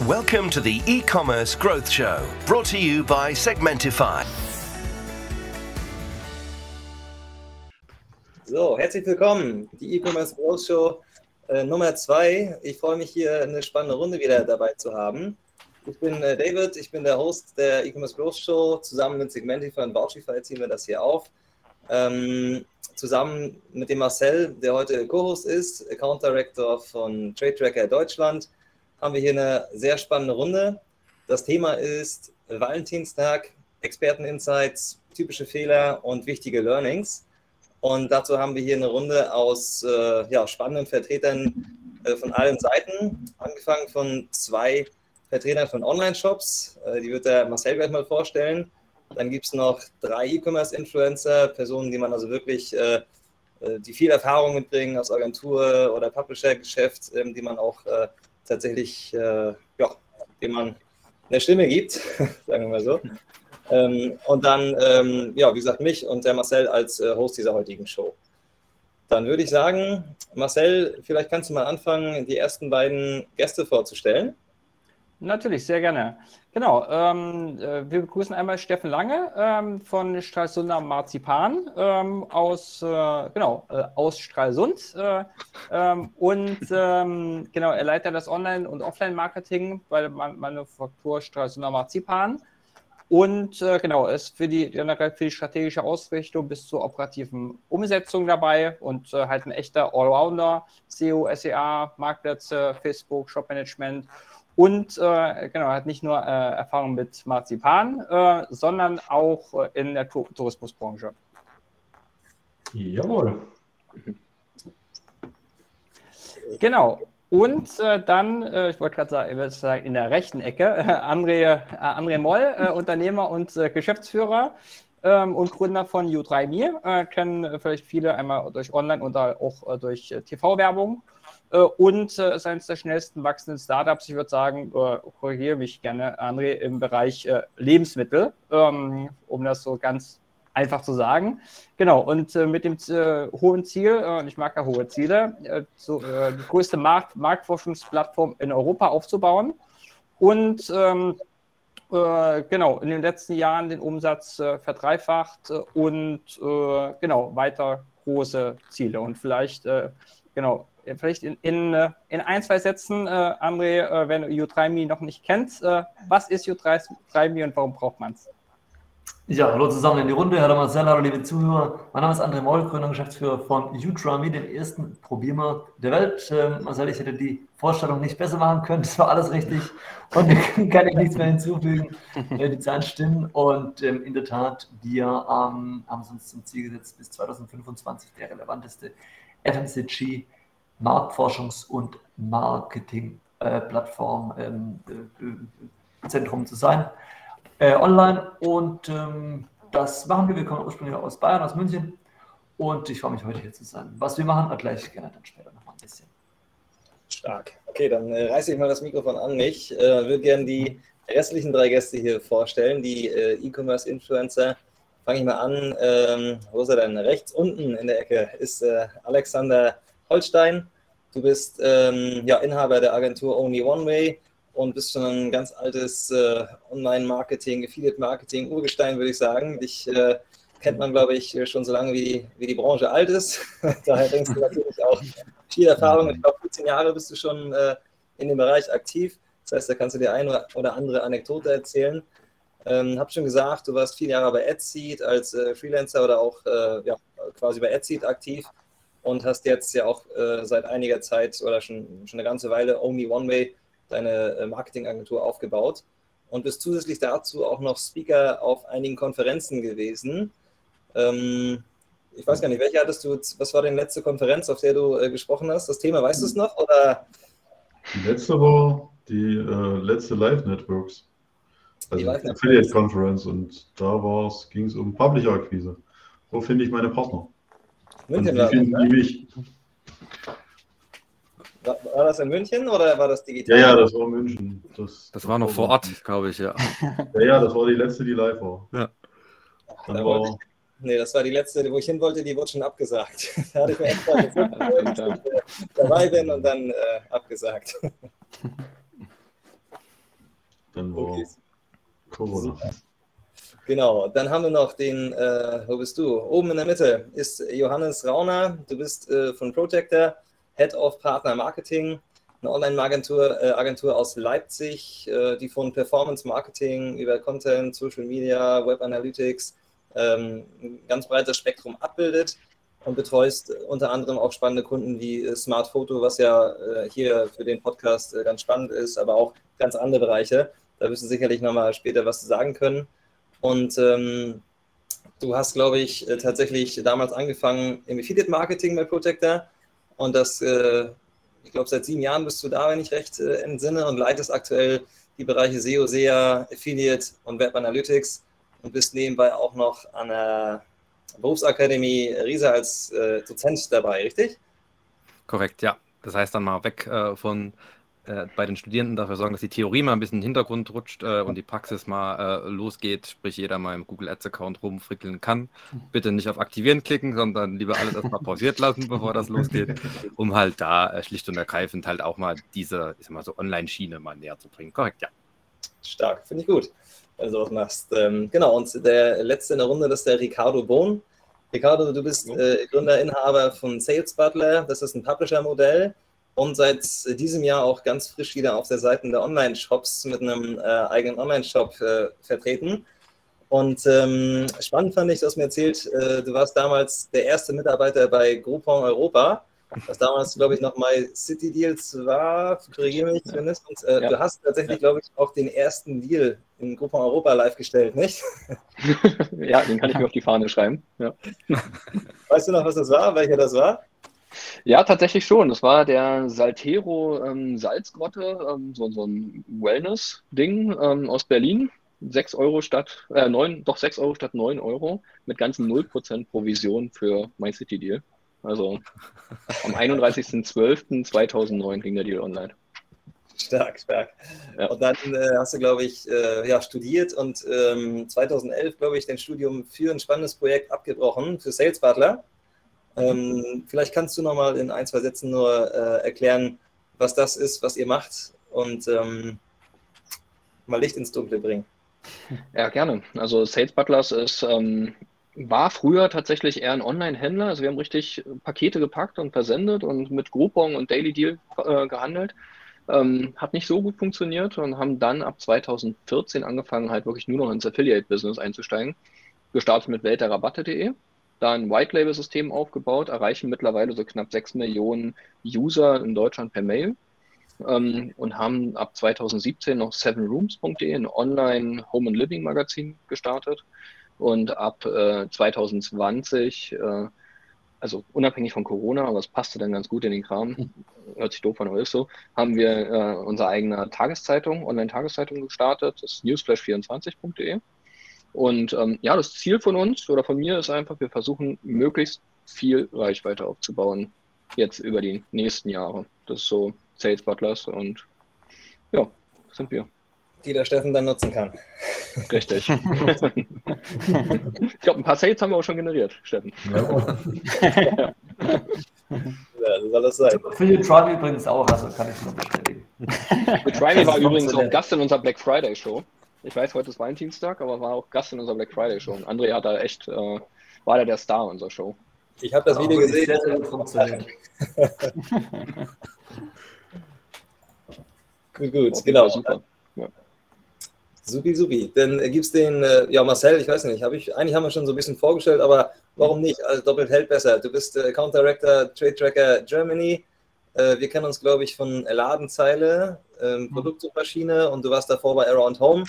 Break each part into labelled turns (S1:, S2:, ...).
S1: Welcome to the e-commerce growth show, brought to you by Segmentify.
S2: So, herzlich willkommen, die E-Commerce Growth Show äh, Nummer zwei. Ich freue mich hier eine spannende Runde wieder dabei zu haben. Ich bin äh, David, ich bin der Host der E-Commerce Growth Show. Zusammen mit Segmentify und Vouchify ziehen wir das hier auf. Ähm, zusammen mit dem Marcel, der heute Co-Host ist, Account Director von Trade Tracker Deutschland, haben wir hier eine sehr spannende Runde. Das Thema ist Valentinstag, Experten-Insights, typische Fehler und wichtige Learnings. Und dazu haben wir hier eine Runde aus äh, ja, spannenden Vertretern äh, von allen Seiten, angefangen von zwei Vertretern von Online-Shops, äh, die wird der Marcel gleich mal vorstellen. Dann gibt es noch drei E-Commerce-Influencer, Personen, die man also wirklich, äh, äh, die viel Erfahrung mitbringen aus Agentur oder Publisher-Geschäft, ähm, die man auch äh, tatsächlich, ja, dem man eine Stimme gibt, sagen wir mal so. Ähm, und dann, ähm, ja, wie gesagt, mich und der Marcel als äh, Host dieser heutigen Show. Dann würde ich sagen, Marcel, vielleicht kannst du mal anfangen, die ersten beiden Gäste vorzustellen.
S3: Natürlich, sehr gerne. Genau, ähm, äh, wir begrüßen einmal Steffen Lange ähm, von Stralsunder Marzipan ähm, aus, äh, genau, äh, aus Stralsund. Äh, ähm, und ähm, genau, er leitet das Online- und Offline-Marketing bei der Manufaktur Stralsunder Marzipan. Und äh, genau, ist für die, generell für die strategische Ausrichtung bis zur operativen Umsetzung dabei und äh, halt ein echter Allrounder, SEO, SEA, Marktplätze, Facebook, Shopmanagement und äh, genau, hat nicht nur äh, Erfahrung mit Marzipan, äh, sondern auch äh, in der Tur Tourismusbranche.
S4: Jawohl.
S3: Genau. Und äh, dann, äh, ich wollte gerade sagen, sagen, in der rechten Ecke, äh, André, André Moll, Unternehmer und Geschäftsführer ähm, und Gründer von U3Me. kennen vielleicht viele einmal durch Online- und auch durch TV-Werbung. Und ist eines der schnellsten wachsenden Startups, ich würde sagen, korrigiere mich gerne, André, im Bereich Lebensmittel, ähm, um das so ganz einfach zu sagen. Genau, und äh, mit dem äh, hohen Ziel, äh, und ich mag ja hohe Ziele, äh, so, äh, die größte Markt Marktforschungsplattform in Europa aufzubauen. Und ähm, äh, genau, in den letzten Jahren den Umsatz verdreifacht und genau, weiter große Ziele. Und vielleicht, genau, vielleicht in, in, in ein, zwei Sätzen, André, wenn U3Me noch nicht kennt, was ist U3Me und warum braucht man es?
S4: Ja, hallo zusammen in die Runde. Hallo Marcel, hallo liebe Zuhörer. Mein Name ist André Moll, Gründer und Geschäftsführer von Utrami, dem ersten Probiermarkt der Welt. Ähm, Marcel, ich hätte die Vorstellung nicht besser machen können. Das war alles richtig und kann ich nichts mehr hinzufügen. Äh, die Zahlen stimmen und ähm, in der Tat, wir ähm, haben uns zum Ziel gesetzt, bis 2025 der relevanteste FMCG Marktforschungs- und Marketingplattform äh, ähm, äh, Zentrum zu sein äh, online und ähm, das machen wir. Wir kommen ursprünglich aus Bayern, aus München und ich freue mich heute hier zu sein. Was wir machen, erkläre ich gerne dann später noch mal ein bisschen.
S2: Stark. Okay, dann äh, reiße ich mal das Mikrofon an mich. Äh, würde gerne die restlichen drei Gäste hier vorstellen, die äh, E-Commerce-Influencer. Fange ich mal an. Ähm, wo ist er denn? Rechts unten in der Ecke ist äh, Alexander Holstein. Du bist ähm, ja, Inhaber der Agentur Only One Way und bist schon ein ganz altes äh, Online-Marketing, Affiliate-Marketing, Urgestein, würde ich sagen. Dich äh, kennt man, glaube ich, schon so lange, wie wie die Branche alt ist. Daher bringst du natürlich auch viel Erfahrung. Ich glaube, 15 Jahre bist du schon äh, in dem Bereich aktiv. Das heißt, da kannst du dir eine oder andere Anekdote erzählen. Ähm, hab schon gesagt, du warst viele Jahre bei AdSeed als äh, Freelancer oder auch äh, ja, quasi bei AdSeed aktiv und hast jetzt ja auch äh, seit einiger Zeit oder schon, schon eine ganze Weile Only One Way deine äh, Marketingagentur aufgebaut und bist zusätzlich dazu auch noch Speaker auf einigen Konferenzen gewesen. Ähm, ich weiß gar nicht, welche hattest du, was war deine letzte Konferenz, auf der du äh, gesprochen hast? Das Thema, weißt du es noch? Oder?
S5: Die letzte war die äh, letzte Live Networks. Also die Affiliate Conference und da ging es um Publisher-Akquise. Wo finde ich meine Partner?
S2: München finden die mich? War, war, das in München oder war das digital?
S5: Ja, ja, das war München.
S6: Das, das war noch vor Ort, glaube ich, ja.
S5: ja. Ja, das war die letzte, die live war.
S6: Ja.
S2: Da war, ich, nee, das war die letzte, wo ich hin wollte, die wurde schon abgesagt. da hatte ich mir extra gesucht, dass ich dabei bin und dann äh, abgesagt.
S5: dann war okay. Corona.
S2: Genau, dann haben wir noch den, äh, wo bist du? Oben in der Mitte ist Johannes Rauner. Du bist äh, von Protector, Head of Partner Marketing, eine Online-Agentur äh, Agentur aus Leipzig, äh, die von Performance Marketing über Content, Social Media, Web Analytics ähm, ein ganz breites Spektrum abbildet und betreust unter anderem auch spannende Kunden wie äh, Smart Photo, was ja äh, hier für den Podcast ganz spannend ist, aber auch ganz andere Bereiche. Da wirst du sicherlich nochmal später was zu sagen können. Und ähm, du hast, glaube ich, äh, tatsächlich damals angefangen im Affiliate-Marketing bei Protector. Und das, äh, ich glaube, seit sieben Jahren bist du da, wenn ich recht äh, entsinne, und leitest aktuell die Bereiche SEO, SEA, Affiliate und Web Analytics und bist nebenbei auch noch an der Berufsakademie Riesa als äh, Dozent dabei, richtig?
S6: Korrekt, ja. Das heißt dann mal weg äh, von äh, bei den Studierenden dafür sorgen, dass die Theorie mal ein bisschen in den Hintergrund rutscht äh, und die Praxis mal äh, losgeht, sprich jeder mal im Google Ads Account rumfrickeln kann. Bitte nicht auf Aktivieren klicken, sondern lieber alles erstmal pausiert lassen, bevor das losgeht, um halt da äh, schlicht und ergreifend halt auch mal diese, ich sag mal so Online-Schiene mal näher zu bringen. Korrekt, ja.
S2: Stark, finde ich gut, wenn du sowas machst. Ähm, genau, und der letzte in der Runde, das ist der Ricardo Bohn. Ricardo, du bist äh, Gründer, Inhaber von Sales Butler. Das ist ein Publisher-Modell und seit diesem Jahr auch ganz frisch wieder auf der Seite der Online-Shops mit einem äh, eigenen Online-Shop äh, vertreten. Und ähm, spannend fand ich, du hast mir erzählt, äh, du warst damals der erste Mitarbeiter bei Groupon Europa, was damals, glaube ich, noch My City Deals war, korrigiere mich zumindest. Und äh, ja. du hast tatsächlich, glaube ich, auch den ersten Deal in Groupon Europa live gestellt, nicht?
S7: ja, den kann ich mir auf die Fahne schreiben. Ja.
S2: Weißt du noch, was das war, welcher das war?
S7: Ja, tatsächlich schon. Das war der Saltero ähm, Salzgrotte, ähm, so, so ein Wellness-Ding ähm, aus Berlin. 6 Euro statt, äh, 9, doch 6 Euro statt 9 Euro mit ganzen 0% Provision für MyCity Deal. Also am 31.12.2009 ging der Deal online.
S2: Stark, stark. Ja. Und dann äh, hast du, glaube ich, äh, ja, studiert und ähm, 2011, glaube ich, dein Studium für ein spannendes Projekt abgebrochen, für Sales Butler. Ähm, vielleicht kannst du noch mal in ein, zwei Sätzen nur äh, erklären, was das ist, was ihr macht und ähm, mal Licht ins Dunkle bringen.
S7: Ja, gerne. Also Sales Butlers ist, ähm, war früher tatsächlich eher ein Online-Händler. Also wir haben richtig Pakete gepackt und versendet und mit Groupon und Daily Deal äh, gehandelt. Ähm, hat nicht so gut funktioniert und haben dann ab 2014 angefangen, halt wirklich nur noch ins Affiliate-Business einzusteigen. Gestartet mit welterrabatte.de da ein White-Label-System aufgebaut, erreichen mittlerweile so knapp 6 Millionen User in Deutschland per Mail ähm, und haben ab 2017 noch sevenrooms.de, ein Online-Home and Living-Magazin gestartet. Und ab äh, 2020, äh, also unabhängig von Corona, aber es passte dann ganz gut in den Kram, hört sich doof an, aber ist so, haben wir äh, unsere eigene Tageszeitung, Online-Tageszeitung gestartet, das ist newsflash24.de. Und ähm, ja, das Ziel von uns oder von mir ist einfach, wir versuchen möglichst viel Reichweite aufzubauen, jetzt über die nächsten Jahre. Das ist so Sales Butlers und ja, sind wir.
S2: Die der Steffen dann nutzen kann.
S7: Richtig. ich glaube, ein paar Sales haben wir auch schon generiert, Steffen. Ja,
S2: ja. ja soll das sein.
S4: Für den Tribe übrigens auch, also kann ich nur bestätigen.
S7: Tribe war übrigens auch Gast in unserer Black Friday Show. Ich weiß, heute ist Valentinstag, aber war auch Gast in unserer Black Friday Show. Und André hat da echt, äh, war da der Star unserer Show.
S2: Ich habe das Video gesehen. Sehr gut funktioniert. gut, gut, genau. Super. Ja. Supi, supi. Dann gibt es den, äh, ja, Marcel, ich weiß nicht, habe ich, eigentlich haben wir schon so ein bisschen vorgestellt, aber warum nicht? Also doppelt hält besser. Du bist äh, Account Director Trade Tracker Germany. Äh, wir kennen uns, glaube ich, von Ladenzeile, ähm, mhm. Produktsuchmaschine und du warst davor bei Around Home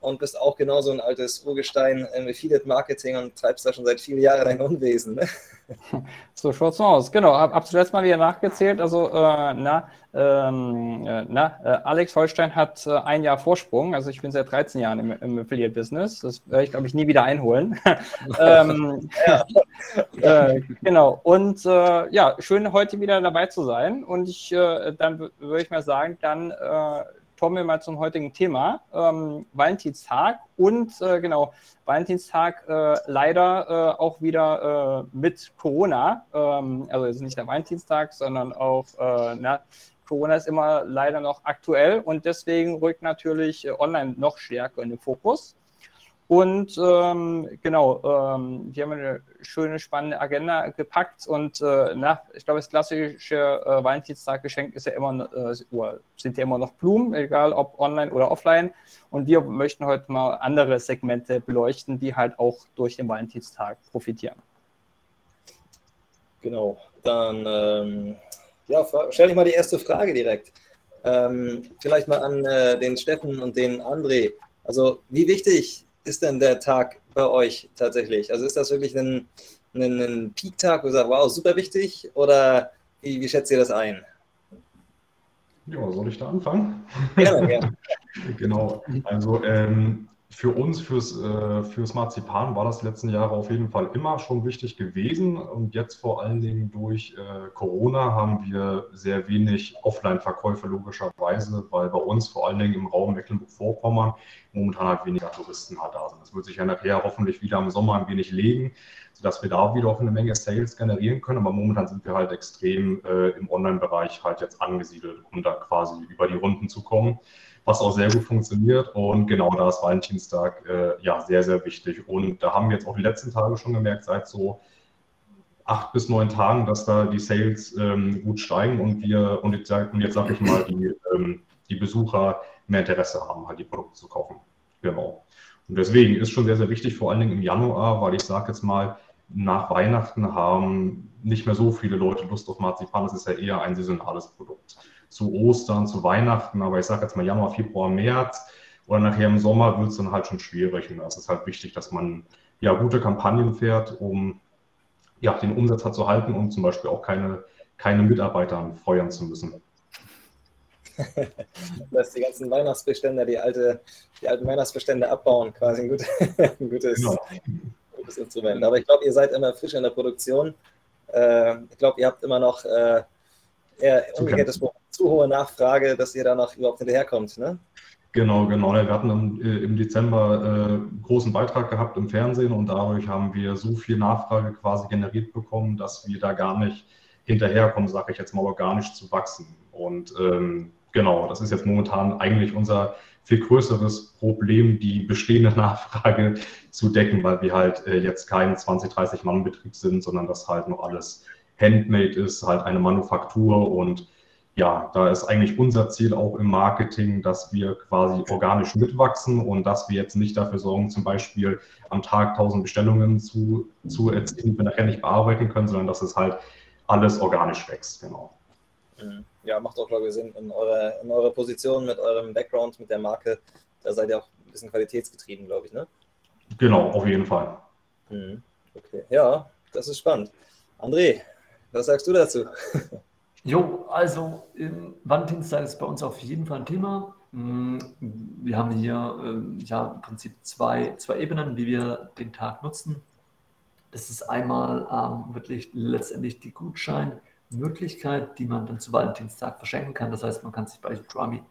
S2: und bist auch genauso ein altes Urgestein im Affiliate Marketing und treibst da schon seit vielen Jahren dein Unwesen. Ne?
S3: So schaut's aus. Genau, hab, hab zuletzt mal wieder nachgezählt. Also, äh, na, ähm, äh, na äh, Alex Holstein hat äh, ein Jahr Vorsprung. Also, ich bin seit 13 Jahren im, im Affiliate-Business. Das werde ich, glaube ich, nie wieder einholen. ähm, äh, genau. Und äh, ja, schön, heute wieder dabei zu sein. Und ich, dann würde ich mal sagen, dann kommen wir mal zum heutigen Thema, ähm, Valentinstag und äh, genau, Valentinstag äh, leider äh, auch wieder äh, mit Corona, ähm, also jetzt nicht der Valentinstag, sondern auch äh, na, Corona ist immer leider noch aktuell und deswegen rückt natürlich äh, online noch stärker in den Fokus. Und ähm, genau, ähm, die haben eine schöne, spannende Agenda gepackt. Und äh, nach, ich glaube, das klassische äh, Valentinstaggeschenk ist ja immer, äh, sind ja immer noch Blumen, egal ob online oder offline. Und wir möchten heute mal andere Segmente beleuchten, die halt auch durch den Valentinstag profitieren.
S2: Genau, dann ähm, ja, stelle ich mal die erste Frage direkt. Ähm, vielleicht mal an äh, den Steffen und den André. Also, wie wichtig ist denn der Tag bei euch tatsächlich? Also ist das wirklich ein, ein, ein Peak-Tag, wo ihr sagt, wow, super wichtig? Oder wie, wie schätzt ihr das ein?
S5: Ja, soll ich da anfangen? Ja, ja. genau. Also ähm, für uns, fürs, äh, fürs Marzipan, war das letzten Jahre auf jeden Fall immer schon wichtig gewesen. Und jetzt vor allen Dingen durch äh, Corona haben wir sehr wenig Offline-Verkäufe logischerweise, weil bei uns vor allen Dingen im Raum Mecklenburg-Vorpommern momentan halt weniger Touristen halt da sind. Das wird sich ja nachher hoffentlich wieder im Sommer ein wenig legen, sodass wir da wieder auch eine Menge Sales generieren können. Aber momentan sind wir halt extrem äh, im Online-Bereich halt jetzt angesiedelt, um da quasi über die Runden zu kommen was auch sehr gut funktioniert. Und genau da ist Valentinstag äh, ja sehr, sehr wichtig. Und da haben wir jetzt auch die letzten Tage schon gemerkt, seit so acht bis neun Tagen, dass da die Sales ähm, gut steigen und wir, und jetzt, sage ich mal, die, ähm, die Besucher mehr Interesse haben, halt die Produkte zu kaufen. Genau. Und deswegen ist schon sehr, sehr wichtig, vor allen Dingen im Januar, weil ich sage jetzt mal, nach Weihnachten haben nicht mehr so viele Leute Lust auf Marzipan. Das ist ja eher ein saisonales Produkt zu Ostern, zu Weihnachten, aber ich sage jetzt mal Januar, Februar, März oder nachher im Sommer wird es dann halt schon schwierig. Und es ist halt wichtig, dass man ja gute Kampagnen fährt, um ja, den Umsatz halt zu halten und zum Beispiel auch keine, keine Mitarbeiter feuern zu müssen.
S2: dass die ganzen Weihnachtsbestände, die, alte, die alten Weihnachtsbestände abbauen, quasi ein, gut, ein gutes, genau. gutes Instrument. Aber ich glaube, ihr seid immer frisch in der Produktion. Äh, ich glaube, ihr habt immer noch äh, eher umgekehrtes Problem zu hohe Nachfrage, dass ihr da noch überhaupt hinterherkommt. Ne?
S5: Genau, genau. Wir hatten im, äh, im Dezember äh, großen Beitrag gehabt im Fernsehen und dadurch haben wir so viel Nachfrage quasi generiert bekommen, dass wir da gar nicht hinterherkommen, sage ich jetzt mal, organisch zu wachsen. Und ähm, genau, das ist jetzt momentan eigentlich unser viel größeres Problem, die bestehende Nachfrage zu decken, weil wir halt äh, jetzt kein 20, 30 Mann Betrieb sind, sondern das halt noch alles handmade ist, halt eine Manufaktur und ja, da ist eigentlich unser Ziel auch im Marketing, dass wir quasi organisch mitwachsen und dass wir jetzt nicht dafür sorgen, zum Beispiel am Tag 1000 Bestellungen zu, zu erzielen, die wir nachher nicht bearbeiten können, sondern dass es halt alles organisch wächst. Genau.
S2: Mhm. Ja, macht auch, glaube ich, Sinn in eurer, in eurer Position, mit eurem Background, mit der Marke. Da seid ihr auch ein bisschen qualitätsgetrieben, glaube ich, ne?
S5: Genau, auf jeden Fall.
S2: Mhm. Okay, ja, das ist spannend. André, was sagst du dazu?
S4: Jo, also im Valentinstag ist bei uns auf jeden Fall ein Thema. Mm, wir haben hier ähm, ja im Prinzip zwei, zwei Ebenen, wie wir den Tag nutzen. Das ist einmal ähm, wirklich letztendlich die Gutscheinmöglichkeit, die man dann zu Valentinstag verschenken kann. Das heißt, man kann sich bei Drummy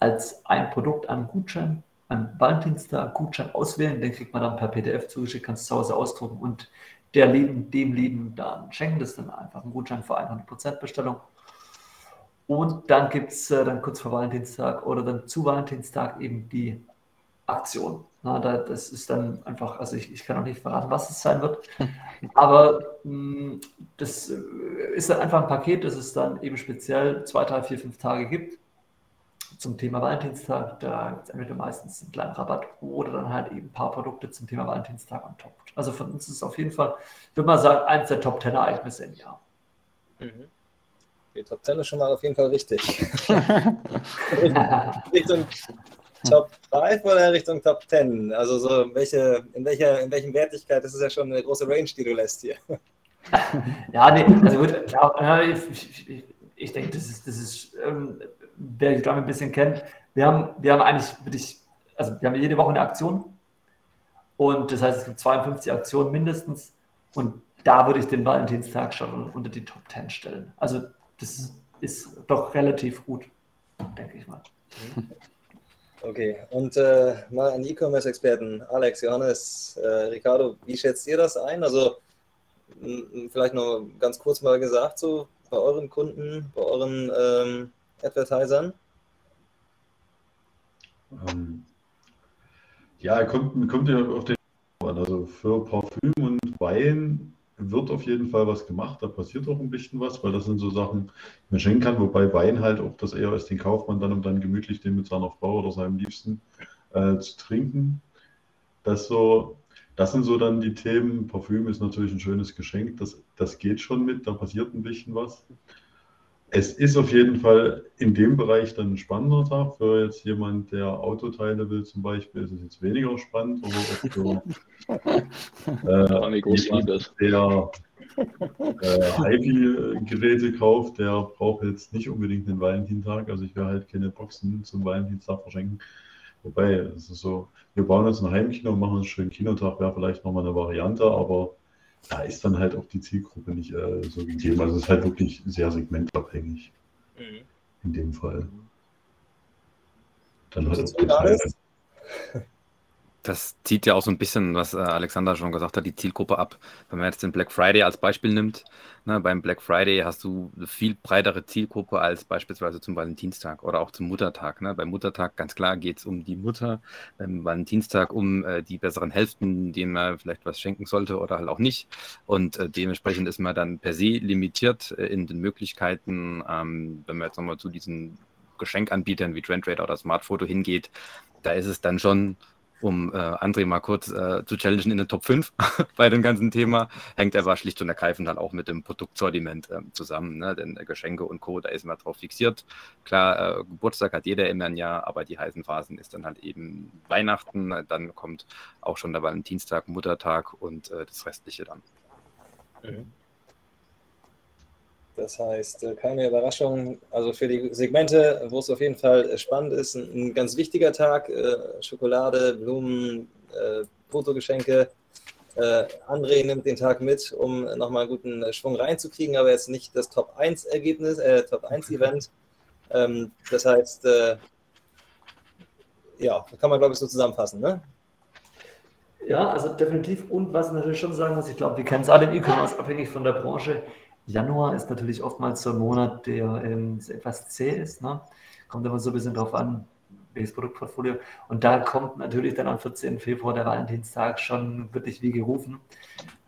S4: als ein Produkt an Gutschein, an Valentinstag Gutschein auswählen. Den kriegt man dann per PDF zugeschickt, kannst zu Hause ausdrucken und der Leben, dem Leben dann schenken. Das ist dann einfach ein Gutschein für 100% Bestellung. Und dann gibt es äh, dann kurz vor Valentinstag oder dann zu Valentinstag eben die Aktion. Na, da, das ist dann einfach, also ich, ich kann auch nicht verraten, was es sein wird, aber mh, mm, das äh, ist dann einfach ein Paket, das es dann eben speziell zwei, drei, vier, fünf Tage gibt zum Thema Valentinstag. Da gibt es entweder meistens einen kleinen Rabatt oder dann halt eben ein paar Produkte zum Thema Valentinstag on top. Also von uns ist es auf jeden Fall, würde mal sagen, eins der Top 10 Ereignisse im Jahr.
S2: Mhm. Die Top 10 ist schon mal auf jeden Fall richtig. Richtung Top 5 oder Richtung Top 10? Also so welche, in welcher, in welchen Wertigkeit, das ist ja schon eine große Range, die du lässt hier.
S4: ja, nee, also gut, ja, ich, ich, ich, ich denke, das ist, das ist ähm, wer die Drum ein bisschen kennt, wir haben, wir haben eigentlich wirklich, also wir haben jede Woche eine Aktion und das heißt, es gibt 52 Aktionen mindestens und da würde ich den Valentinstag schon unter die Top 10 stellen. Also das ist doch relativ gut, denke ich mal.
S2: Okay, und äh, mal an E-Commerce-Experten, Alex, Johannes, äh, Ricardo, wie schätzt ihr das ein? Also vielleicht noch ganz kurz mal gesagt, so bei euren Kunden, bei euren ähm, Advertisern?
S8: Ähm, ja, kommt, kommt ja auf den an. Also für Parfüm und Wein wird auf jeden Fall was gemacht. Da passiert auch ein bisschen was, weil das sind so Sachen, die man schenken kann. Wobei Wein halt auch das eher ist, den kauft man dann, um dann gemütlich den mit seiner Frau oder seinem Liebsten äh, zu trinken. Das so, das sind so dann die Themen. Parfüm ist natürlich ein schönes Geschenk. Das, das geht schon mit, da passiert ein bisschen was. Es ist auf jeden Fall in dem Bereich dann ein spannender Tag. Für jetzt jemand, der Autoteile will zum Beispiel, ist es jetzt weniger spannend. Oder für äh, jemand, der äh, HiFi-Geräte kauft, der braucht jetzt nicht unbedingt den Valentintag. Also ich werde halt keine Boxen zum Valentinstag verschenken. Wobei, es ist so, wir bauen jetzt ein Heimkino und machen einen schönen Kinotag, wäre vielleicht nochmal eine Variante, aber da ist dann halt auch die Zielgruppe nicht äh, so gegeben. Also es ist halt wirklich sehr segmentabhängig mhm. in dem Fall.
S6: Dann hat es das zieht ja auch so ein bisschen, was äh, Alexander schon gesagt hat, die Zielgruppe ab. Wenn man jetzt den Black Friday als Beispiel nimmt, ne, beim Black Friday hast du eine viel breitere Zielgruppe als beispielsweise zum Valentinstag oder auch zum Muttertag. Ne. Beim Muttertag ganz klar geht es um die Mutter, beim Valentinstag um äh, die besseren Hälften, denen man vielleicht was schenken sollte oder halt auch nicht. Und äh, dementsprechend ist man dann per se limitiert äh, in den Möglichkeiten, ähm, wenn man jetzt nochmal zu diesen Geschenkanbietern wie Trendrader oder Smartphoto hingeht, da ist es dann schon um äh, André mal kurz äh, zu challengen in den Top 5 bei dem ganzen Thema, hängt aber schlicht und ergreifend halt auch mit dem Produktsortiment äh, zusammen. Ne? Denn äh, Geschenke und Co., da ist man drauf fixiert. Klar, äh, Geburtstag hat jeder immer ein Jahr, aber die heißen Phasen ist dann halt eben Weihnachten, dann kommt auch schon der Valentinstag, Muttertag und äh, das Restliche dann. Mhm.
S2: Das heißt, äh, keine Überraschung. Also für die Segmente, wo es auf jeden Fall spannend ist, ein ganz wichtiger Tag. Äh, Schokolade, Blumen, äh, Fotogeschenke. André nimmt den Tag mit, um nochmal einen guten Schwung reinzukriegen, aber jetzt nicht das Top 1 Ergebnis, äh, Top 1 Event. Ähm, das heißt, äh, ja, kann man glaube ich so zusammenfassen, ne?
S4: Ja, also definitiv. Und was ich natürlich schon sagen muss, ich glaube, wir kennen es alle im E-Commerce, abhängig von der Branche. Januar ist natürlich oftmals so ein Monat, der ähm, etwas zäh ist. Ne? Kommt immer so ein bisschen drauf an, welches Produktportfolio. Und da kommt natürlich dann am 14. Februar der Valentinstag schon wirklich wie gerufen,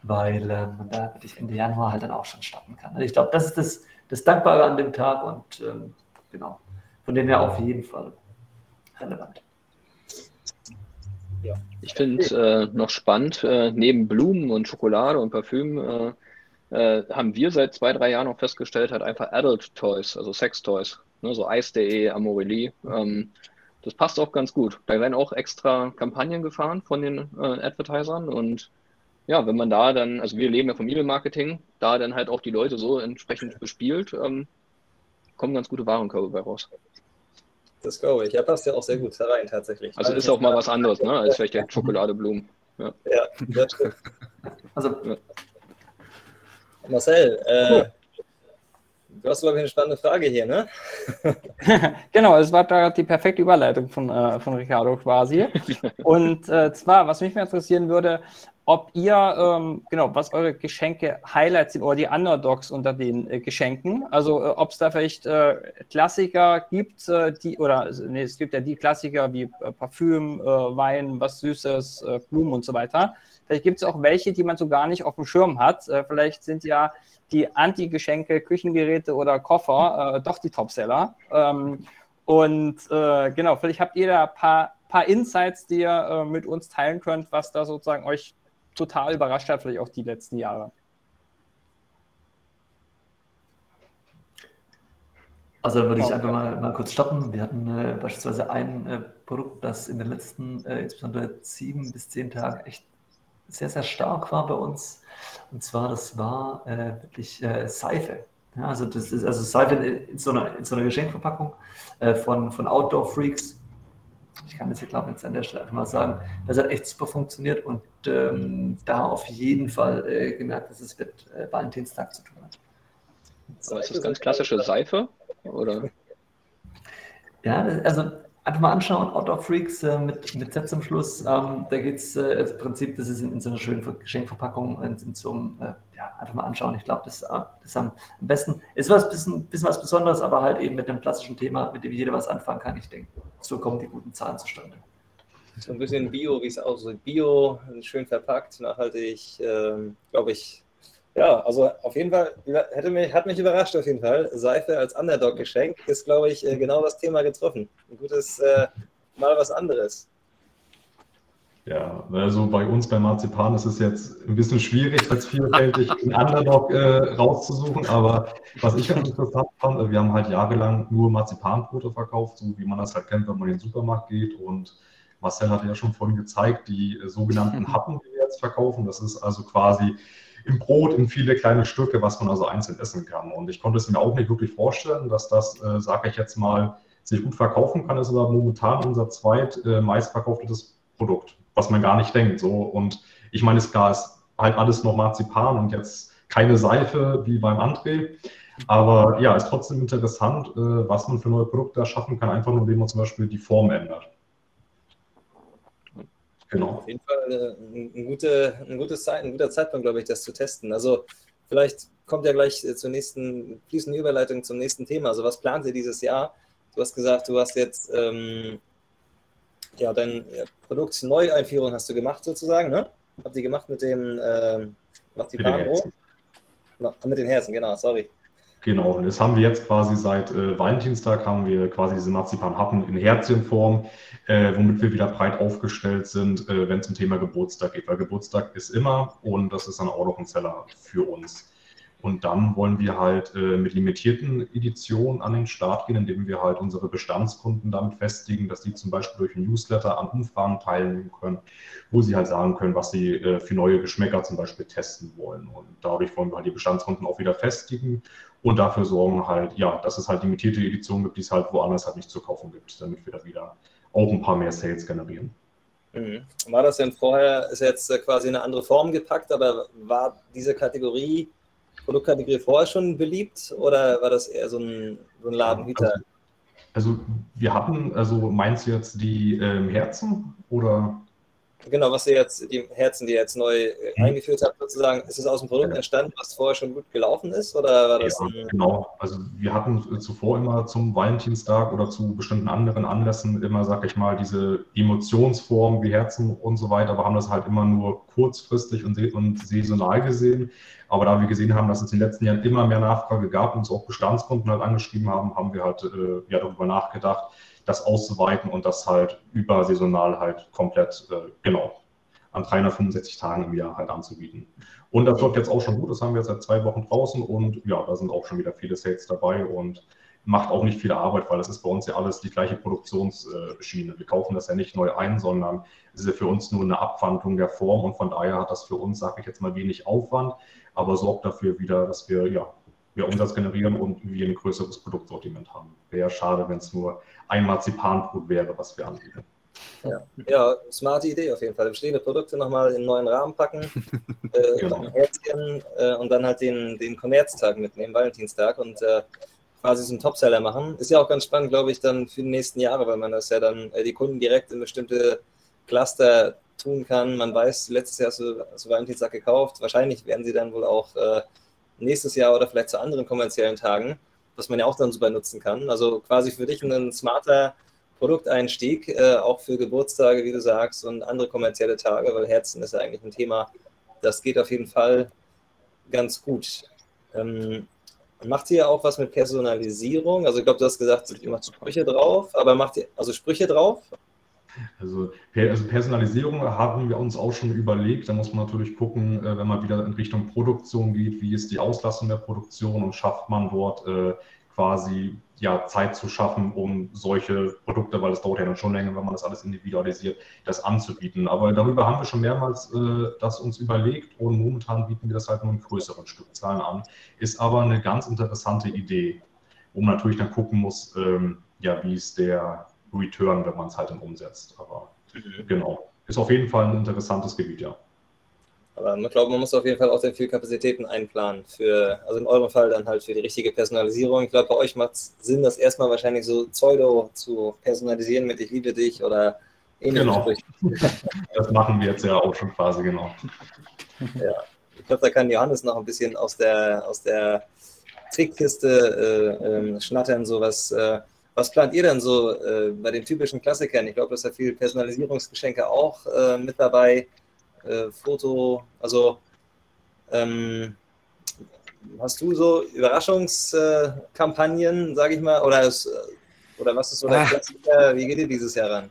S4: weil ähm, da wirklich Ende Januar halt dann auch schon starten kann. Also ich glaube, das ist das, das Dankbare an dem Tag und ähm, genau, von dem her auf jeden Fall relevant.
S7: Ja. Ich finde äh, noch spannend, äh, neben Blumen und Schokolade und Parfüm äh, äh, haben wir seit zwei, drei Jahren auch festgestellt, hat einfach Adult Toys, also Sex Toys, ne, so Ice.de, Amorelie. Ähm, das passt auch ganz gut. Da werden auch extra Kampagnen gefahren von den äh, Advertisern und ja, wenn man da dann, also wir leben ja vom E-Mail-Marketing, da dann halt auch die Leute so entsprechend bespielt, ähm, kommen ganz gute Warenkörbe bei raus.
S2: Das glaube ich. Ja, passt ja auch sehr gut herein, tatsächlich.
S7: Also ist auch mal was anderes, ne, als vielleicht der Schokoladeblumen. Ja, ja das stimmt.
S2: Also, ja. Marcel, äh, du hast, glaube ich, eine spannende Frage hier, ne?
S3: genau, es war da die perfekte Überleitung von, äh, von Ricardo quasi. Und äh, zwar, was mich mehr interessieren würde, ob ihr, ähm, genau, was eure Geschenke-Highlights sind oder die Underdogs unter den äh, Geschenken. Also, äh, ob es da vielleicht äh, Klassiker gibt, äh, die, oder nee, es gibt ja die Klassiker wie äh, Parfüm, äh, Wein, was Süßes, Blumen und so weiter. Vielleicht gibt es auch welche, die man so gar nicht auf dem Schirm hat. vielleicht sind ja die Anti-Geschenke, Küchengeräte oder Koffer doch die Topseller. Ähm, und genau, vielleicht habt ihr da ein paar paar Insights, die ihr äh, mit uns teilen könnt, was da sozusagen euch total überrascht hat, vielleicht auch die letzten Jahre?
S4: Also würde ich einfach mal, mal kurz stoppen. Wir hatten äh, beispielsweise ein äh, Produkt, das in den letzten äh, insbesondere sieben bis zehn Tagen echt sehr, sehr stark war bei uns. Und zwar, das war äh, wirklich äh, Seife. Ja, also das ist also Seife in, in, so, einer, in so einer Geschenkverpackung äh, von, von Outdoor Freaks ich kann das hier, glaube ich, jetzt an der Stelle einfach mal sagen, das hat echt super funktioniert und ähm, da auf jeden Fall äh, gemerkt, dass es mit äh, Valentinstag zu tun hat.
S7: Aber ist das ganz klassische Seife? Oder?
S4: Ja, also einfach mal anschauen, Outdoor Freaks äh, mit, mit Z zum Schluss. Ähm, da geht es äh, im Prinzip, das ist in, in, so einer schönen Geschenkverpackung, in, in so einem, äh, ja, einfach mal anschauen. Ich glaube, das, das ist am besten. Ist was bisschen, bisschen was Besonderes, aber halt eben mit einem klassischen Thema, mit dem jeder was anfangen kann. Ich denke, so kommen die guten Zahlen zustande.
S2: So ein bisschen Bio, wie es aussieht. Bio, schön verpackt, nachhaltig, ähm, glaube ich. Ja, also auf jeden Fall, hätte mich, hat mich überrascht auf jeden Fall. Seife als Underdog-Geschenk ist, glaube ich, äh, genau das Thema getroffen. Ein gutes, äh, mal was anderes.
S5: Ja, also bei uns bei Marzipan ist es jetzt ein bisschen schwierig, als vielfältig einen Underdog äh, rauszusuchen, aber was ich halt interessant fand, äh, wir haben halt jahrelang nur Marzipanbrote verkauft, so wie man das halt kennt, wenn man in den Supermarkt geht und Marcel hat ja schon vorhin gezeigt, die äh, sogenannten Happen, die wir jetzt verkaufen, das ist also quasi im Brot in viele kleine Stücke, was man also einzeln essen kann. Und ich konnte es mir auch nicht wirklich vorstellen, dass das, äh, sage ich jetzt mal, sich gut verkaufen kann, ist aber momentan unser zweit äh, meistverkauftes Produkt was man gar nicht denkt. So. Und ich meine, es klar, ist halt alles noch Marzipan und jetzt keine Seife wie beim André. Aber ja, ist trotzdem interessant, äh, was man für neue Produkte erschaffen kann, einfach nur, indem man zum Beispiel die Form ändert.
S2: Genau. Auf jeden Fall äh, ein, gute, ein, gutes Zeit, ein guter Zeitpunkt, glaube ich, das zu testen. Also vielleicht kommt ja gleich zur nächsten fließenden Überleitung zum nächsten Thema. Also was plant ihr dieses Jahr? Du hast gesagt, du hast jetzt ähm, ja, dein Produktneueinführung hast du gemacht sozusagen, ne? Habt ihr gemacht mit dem äh, Marzipanbrot? Mit den Herzen, genau, sorry.
S5: Genau, und das haben wir jetzt quasi seit äh, Valentinstag, haben wir quasi diese Marzipanhappen in Herzchenform, äh, womit wir wieder breit aufgestellt sind, äh, wenn es um Thema Geburtstag geht. Weil Geburtstag ist immer und das ist dann auch noch ein Seller für uns. Und dann wollen wir halt äh, mit limitierten Editionen an den Start gehen, indem wir halt unsere Bestandskunden damit festigen, dass die zum Beispiel durch ein Newsletter an Umfragen teilnehmen können, wo sie halt sagen können, was sie äh, für neue Geschmäcker zum Beispiel testen wollen. Und dadurch wollen wir halt die Bestandskunden auch wieder festigen und dafür sorgen halt, ja, dass es halt limitierte Editionen gibt, die es halt woanders halt nicht zu kaufen gibt, damit wir da wieder auch ein paar mehr Sales generieren.
S2: Mhm. War das denn vorher, ist jetzt quasi eine andere Form gepackt, aber war diese Kategorie Produktkategorie vorher schon beliebt oder war das eher so ein, so ein Ladenhüter?
S5: Also, also, wir hatten, also meinst du jetzt die ähm, Herzen oder?
S2: Genau, was ihr jetzt, die Herzen, die ihr jetzt neu mhm. eingeführt habt, sozusagen, ist es aus dem Produkt entstanden, was vorher schon gut gelaufen ist? Oder war das
S5: ja, genau, also wir hatten zuvor immer zum Valentinstag oder zu bestimmten anderen Anlässen immer, sag ich mal, diese Emotionsformen wie Herzen und so weiter, aber haben das halt immer nur kurzfristig und, und saisonal gesehen. Aber da wir gesehen haben, dass es in den letzten Jahren immer mehr Nachfrage gab und uns auch Bestandskunden halt angeschrieben haben, haben wir halt äh, ja darüber nachgedacht, das auszuweiten und das halt übersaisonal halt komplett, äh, genau, an 365 Tagen im Jahr halt anzubieten. Und das läuft jetzt auch schon gut, das haben wir seit zwei Wochen draußen und ja, da sind auch schon wieder viele Sales dabei und macht auch nicht viel Arbeit, weil das ist bei uns ja alles die gleiche Produktionsschiene. Wir kaufen das ja nicht neu ein, sondern es ist ja für uns nur eine Abwandlung der Form und von daher hat das für uns, sage ich jetzt mal, wenig Aufwand aber sorgt dafür wieder, dass wir ja, wir Umsatz generieren und wir ein größeres Produktsortiment haben. Wäre schade, wenn es nur ein Marzipanbrot wäre, was wir anbieten.
S2: Ja. ja, smarte Idee auf jeden Fall. Bestehende Produkte nochmal in einen neuen Rahmen packen, äh, genau. Herzchen äh, und dann halt den, den Kommerztag mitnehmen, Valentinstag und äh, quasi so einen Topseller machen. Ist ja auch ganz spannend, glaube ich, dann für die nächsten Jahre, weil man das ja dann äh, die Kunden direkt in bestimmte Cluster tun kann. Man weiß, letztes Jahr hast du, hast du Valentinstag gekauft. Wahrscheinlich werden sie dann wohl auch äh, nächstes Jahr oder vielleicht zu anderen kommerziellen Tagen, was man ja auch dann super nutzen kann. Also quasi für dich ein smarter Produkteinstieg, äh, auch für Geburtstage, wie du sagst, und andere kommerzielle Tage, weil Herzen ist ja eigentlich ein Thema, das geht auf jeden Fall ganz gut. Ähm, macht ihr auch was mit Personalisierung? Also ich glaube, du hast gesagt, ihr macht Sprüche drauf, aber macht ihr also Sprüche drauf?
S5: Also, also, Personalisierung haben wir uns auch schon überlegt. Da muss man natürlich gucken, äh, wenn man wieder in Richtung Produktion geht, wie ist die Auslastung der Produktion und schafft man dort äh, quasi ja, Zeit zu schaffen, um solche Produkte, weil es dauert ja dann schon länger, wenn man das alles individualisiert, das anzubieten. Aber darüber haben wir schon mehrmals äh, das uns überlegt und momentan bieten wir das halt nur in größeren Stückzahlen an. Ist aber eine ganz interessante Idee, wo man natürlich dann gucken muss, ähm, ja, wie ist der Return, wenn man es halt dann umsetzt. Aber mhm. genau, ist auf jeden Fall ein interessantes Gebiet, ja.
S2: Aber ich glaube, man muss auf jeden Fall auch sehr viel Kapazitäten einplanen für, also in eurem Fall dann halt für die richtige Personalisierung. Ich glaube, bei euch macht es Sinn, das erstmal wahrscheinlich so pseudo zu personalisieren mit Ich liebe dich oder
S5: ähnlichem. Genau. das machen wir jetzt ja auch schon quasi, genau.
S2: Ja. ich glaube, da kann Johannes noch ein bisschen aus der, aus der Trickkiste äh, äh, schnattern, so was, äh, was plant ihr denn so äh, bei den typischen Klassikern? Ich glaube, da ist ja viel Personalisierungsgeschenke auch äh, mit dabei. Äh, Foto, also ähm, hast du so Überraschungskampagnen, sage ich mal, oder, ist, oder was ist so der ah. Klassiker? Wie geht ihr dieses Jahr ran?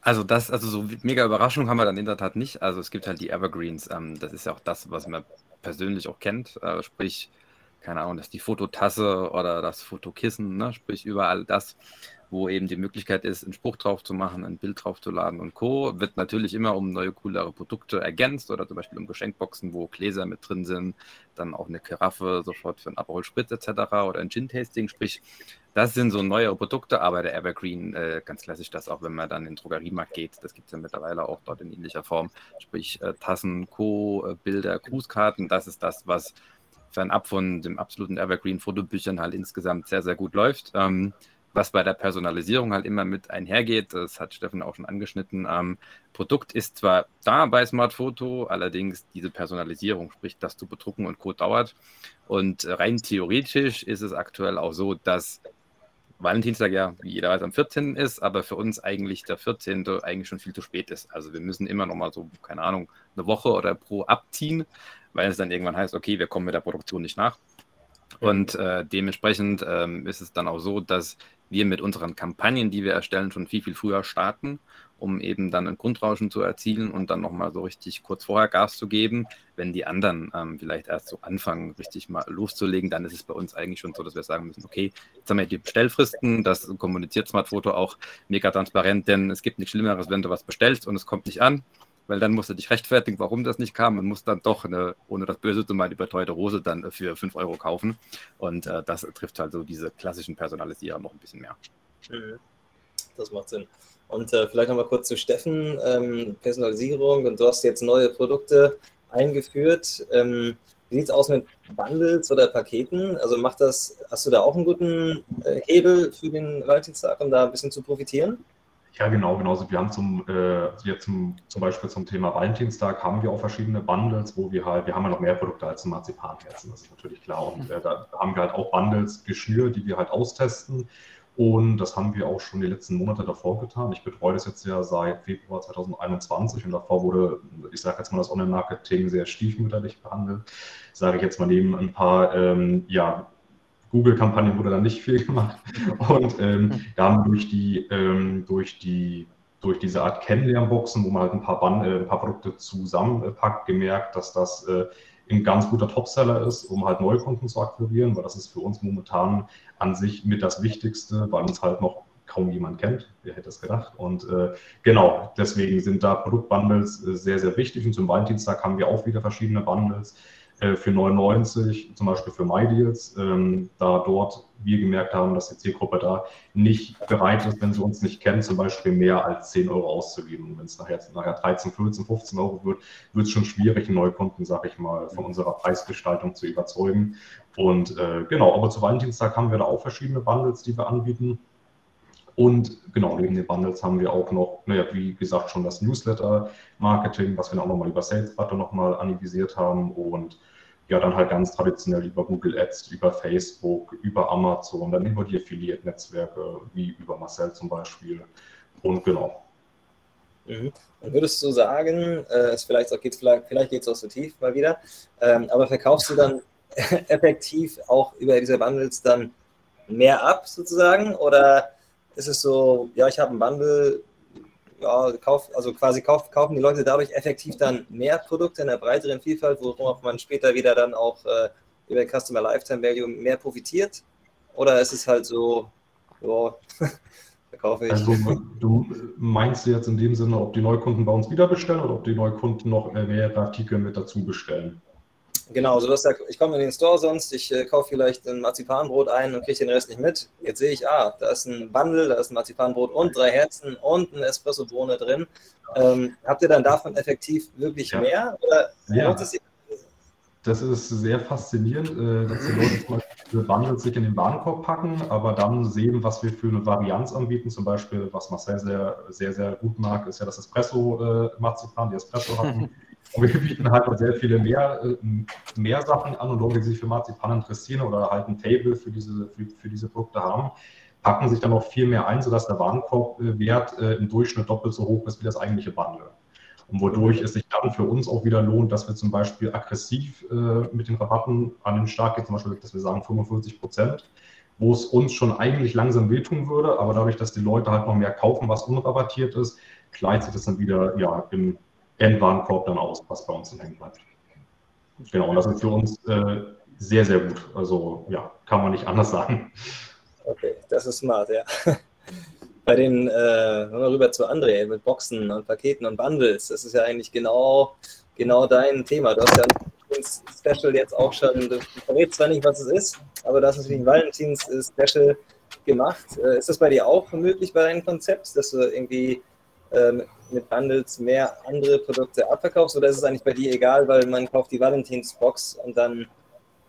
S6: Also das, also so mega Überraschung haben wir dann in der Tat nicht. Also es gibt halt die Evergreens. Ähm, das ist ja auch das, was man persönlich auch kennt. Äh, sprich, keine Ahnung, das ist die Fototasse oder das Fotokissen, ne? sprich überall das, wo eben die Möglichkeit ist, einen Spruch drauf zu machen, ein Bild drauf zu laden und Co. Wird natürlich immer um neue, coolere Produkte ergänzt oder zum Beispiel um Geschenkboxen, wo Gläser mit drin sind, dann auch eine Karaffe sofort für ein Aperol Spritz etc. oder ein Gin-Tasting, sprich, das sind so neue Produkte, aber der Evergreen, äh, ganz klassisch das auch, wenn man dann in den Drogeriemarkt geht, das gibt es ja mittlerweile auch dort in ähnlicher Form, sprich äh, Tassen, Co., äh, Bilder, Grußkarten, das ist das, was fernab von dem absoluten Evergreen-Fotobüchern halt insgesamt sehr, sehr gut läuft. Ähm, was bei der Personalisierung halt immer mit einhergeht, das hat Steffen auch schon angeschnitten. Ähm, Produkt ist zwar da bei Smart Photo, allerdings diese Personalisierung, sprich das zu bedrucken und Code dauert. Und rein theoretisch ist es aktuell auch so, dass Valentinstag ja, wie jeder weiß, am 14. ist, aber für uns eigentlich der 14. eigentlich schon viel zu spät ist. Also wir müssen immer noch mal so, keine Ahnung, eine Woche oder pro abziehen, weil es dann irgendwann heißt, okay, wir kommen mit der Produktion nicht nach. Und äh, dementsprechend ähm, ist es dann auch so, dass wir mit unseren Kampagnen, die wir erstellen, schon viel, viel früher starten, um eben dann ein Grundrauschen zu erzielen und dann nochmal so richtig kurz vorher Gas zu geben. Wenn die anderen ähm, vielleicht erst so anfangen, richtig mal loszulegen, dann ist es bei uns eigentlich schon so, dass wir sagen müssen, okay, jetzt haben wir die Bestellfristen, das kommuniziert Smartphoto auch mega transparent, denn es gibt nichts Schlimmeres, wenn du was bestellst und es kommt nicht an weil dann musst du dich rechtfertigen, warum das nicht kam und musst dann doch, eine, ohne das Böse zu meinen, überteuerte Rose dann für 5 Euro kaufen. Und äh, das trifft halt so diese klassischen Personalisierer noch ein bisschen mehr.
S2: Mhm. Das macht Sinn. Und äh, vielleicht nochmal kurz zu Steffen, ähm, Personalisierung und du hast jetzt neue Produkte eingeführt. Ähm, wie sieht es aus mit Bundles oder Paketen? Also macht das, hast du da auch einen guten äh, Hebel für den Valentinstag, um da ein bisschen zu profitieren?
S5: Ja, genau, genauso. Wir haben zum, äh, jetzt zum, zum Beispiel zum Thema Valentinstag haben wir auch verschiedene Bundles, wo wir halt, wir haben ja noch mehr Produkte als ein Marzipanherzen, das ist natürlich klar. Und äh, da haben wir halt auch Bundles geschnürt, die wir halt austesten. Und das haben wir auch schon die letzten Monate davor getan. Ich betreue das jetzt ja seit Februar 2021 und davor wurde, ich sage jetzt mal, das Online-Marketing sehr stiefmütterlich behandelt. Sage ich jetzt mal neben ein paar ja, Google-Kampagnen wurde dann nicht viel gemacht. Und ähm, haben wir durch die, ähm, durch die durch diese Art Kennenlernboxen, wo man halt ein paar, Band, äh, ein paar Produkte zusammenpackt, gemerkt, dass das äh, ein ganz guter Topseller ist, um halt Neukunden zu akquirieren, weil das ist für uns momentan an sich mit das Wichtigste, weil uns halt noch kaum jemand kennt. Wer hätte es gedacht? Und äh, genau, deswegen sind da Produktbundles äh, sehr, sehr wichtig. Und zum Valentinstag haben wir auch wieder verschiedene Bundles. Äh, für 99, zum Beispiel für MyDeals, ähm, da dort wir gemerkt haben, dass die Zielgruppe da nicht bereit ist, wenn sie uns nicht kennen, zum Beispiel mehr als 10 Euro auszugeben. wenn es nachher, nachher 13, 14, 15 Euro wird, wird es schon schwierig, Neukunden, sage ich mal, von unserer Preisgestaltung zu überzeugen. Und äh, genau, aber zu Valentinstag haben wir da auch verschiedene Bundles, die wir anbieten. Und genau, neben den Bundles haben wir auch noch, naja, wie gesagt, schon das Newsletter-Marketing, was wir dann auch nochmal über SalesButter nochmal analysiert haben und ja, dann halt ganz traditionell über Google Ads, über Facebook, über Amazon, dann über die Affiliate-Netzwerke, wie über Marcel zum Beispiel. Und genau.
S2: Mhm. Würdest du sagen, äh, es vielleicht auch geht's, vielleicht, vielleicht geht es auch so tief mal wieder, ähm, aber verkaufst du dann effektiv auch über diese Bundles dann mehr ab sozusagen oder ist es so, ja, ich habe einen Bundle, ja, kauf, also quasi kauf, kaufen die Leute dadurch effektiv dann mehr Produkte in der breiteren Vielfalt, worauf man später wieder dann auch äh, über Customer Lifetime Value mehr profitiert? Oder ist es halt so, ja, verkaufe ich.
S5: Also du meinst jetzt in dem Sinne, ob die Neukunden bei uns wieder bestellen oder ob die Neukunden noch mehrere Artikel mit dazu bestellen?
S2: Genau, so dass ich komme in den Store sonst, ich äh, kaufe vielleicht ein Marzipanbrot ein und kriege den Rest nicht mit. Jetzt sehe ich, ah, da ist ein Bundle, da ist ein Marzipanbrot und drei Herzen und eine Espresso-Bohne drin. Ähm, habt ihr dann davon effektiv wirklich ja. mehr? Oder
S5: ja. das ist sehr faszinierend, äh, dass die Leute zum Beispiel Bundles sich in den Warenkorb packen, aber dann sehen, was wir für eine Varianz anbieten. Zum Beispiel, was Marcel sehr, sehr, sehr gut mag, ist ja das Espresso-Marzipan, die Espresso hatten. Und wir bieten halt sehr viele mehr, äh, mehr Sachen an. Und Leute, die sich für Marzipan interessieren oder halt ein Table für diese, für, für diese Produkte haben, packen sich dann noch viel mehr ein, sodass der Warenkorbwert äh, im Durchschnitt doppelt so hoch ist wie das eigentliche Bundle. Und wodurch es sich dann für uns auch wieder lohnt, dass wir zum Beispiel aggressiv äh, mit den Rabatten an den Start gehen, zum Beispiel, dass wir sagen 45 Prozent, wo es uns schon eigentlich langsam wehtun würde, aber dadurch, dass die Leute halt noch mehr kaufen, was unrabattiert ist, gleicht sich das dann wieder ja, im Endwarenkorb dann aus, was bei uns dann hängen bleibt. Genau, und das ist für uns äh, sehr, sehr gut. Also ja, kann man nicht anders sagen.
S2: Okay, das ist smart, ja. Bei den, äh, wenn wir rüber zu André, mit Boxen und Paketen und Bundles, das ist ja eigentlich genau, genau dein Thema. Du hast ja ein Special jetzt auch schon, du verrätst zwar nicht, was es ist, aber das ist natürlich ein Valentins-Special gemacht. Äh, ist das bei dir auch möglich bei deinem Konzept, dass du irgendwie ähm, mit Bundles mehr andere Produkte abverkaufst oder ist es eigentlich bei dir egal, weil man kauft die Valentinsbox und dann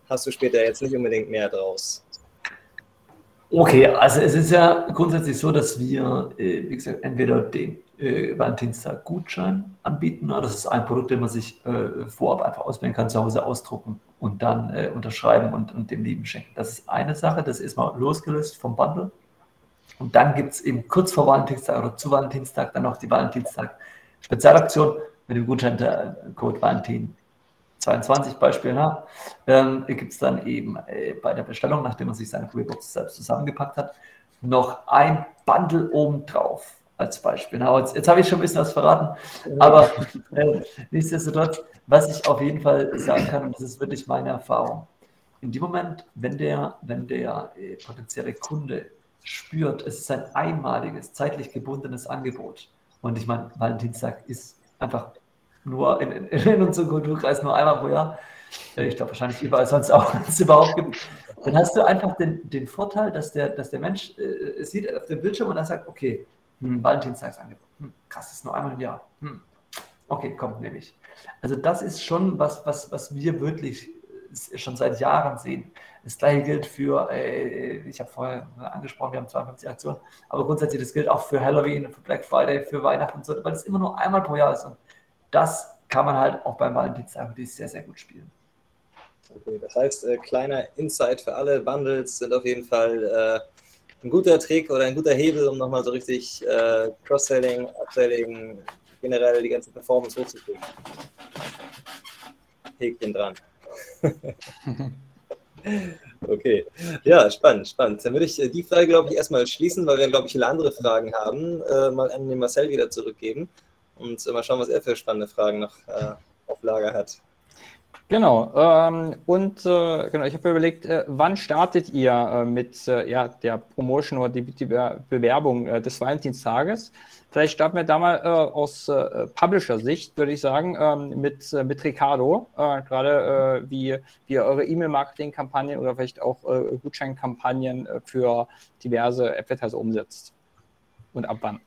S2: hast du später jetzt nicht unbedingt mehr draus?
S4: Okay, also es ist ja grundsätzlich so, dass wir, äh, wie gesagt, entweder den äh, Valentinstag Gutschein anbieten. Das ist ein Produkt, den man sich äh, vorab einfach auswählen kann, zu Hause ausdrucken und dann äh, unterschreiben und, und dem Lieben schenken. Das ist eine Sache, das ist mal losgelöst vom Bundle. Und dann gibt es eben kurz vor Valentinstag oder zu Valentinstag dann noch die Valentinstag Spezialaktion mit dem Gutscheincode Valentin 22 Beispiel nach, ähm, gibt es dann eben äh, bei der Bestellung, nachdem man sich seine Freebox selbst zusammengepackt hat, noch ein Bundle obendrauf als Beispiel. Na, jetzt, jetzt habe ich schon ein bisschen was verraten, aber äh, nichtsdestotrotz, was ich auf jeden Fall sagen kann, und das ist wirklich meine Erfahrung, in dem Moment, wenn der, wenn der äh, potenzielle Kunde spürt, es ist ein einmaliges, zeitlich gebundenes Angebot. Und ich meine, Valentinstag ist einfach nur in, in, in unserem Kulturkreis nur einmal pro Jahr. Ich glaube wahrscheinlich überall sonst auch, wenn es überhaupt gibt. Dann hast du einfach den, den Vorteil, dass der, dass der Mensch äh, sieht auf dem Bildschirm und dann sagt, okay, hm, Valentinstagsangebot. Hm, krass, ist nur einmal im Jahr. Hm. Okay, kommt nehme ich. Also das ist schon was, was, was wir wirklich schon seit Jahren sehen. Das gleiche gilt für, äh, ich habe vorher angesprochen, wir haben 52 Aktionen, aber grundsätzlich das gilt auch für Halloween, für Black Friday, für Weihnachten und so, weil es immer nur einmal pro Jahr ist. Und das kann man halt auch beim Valentinstag sehr, sehr gut spielen.
S2: Okay, das heißt, äh, kleiner Insight für alle Bundles sind auf jeden Fall äh, ein guter Trick oder ein guter Hebel, um nochmal so richtig äh, Cross-Selling, Upselling, generell die ganze Performance hochzukriegen. Häkchen dran. okay, ja, spannend, spannend. Dann würde ich äh, die Frage, glaube ich, erstmal schließen, weil wir, glaube ich, viele andere Fragen haben. Äh, mal an den Marcel wieder zurückgeben und mal schauen, was er für spannende Fragen noch äh, auf Lager hat.
S3: Genau. Ähm, und äh, genau, ich habe überlegt, äh, wann startet ihr äh, mit äh, ja, der Promotion oder die, die Bewerbung äh, des Valentinstages? Vielleicht starten wir da mal äh, aus Publisher-Sicht, würde ich sagen, ähm, mit, mit Ricardo, gerade wie, wie ihr eure E-Mail-Marketing-Kampagnen oder vielleicht auch Gutscheinkampagnen für diverse Advertiser umsetzt. Und ab wann?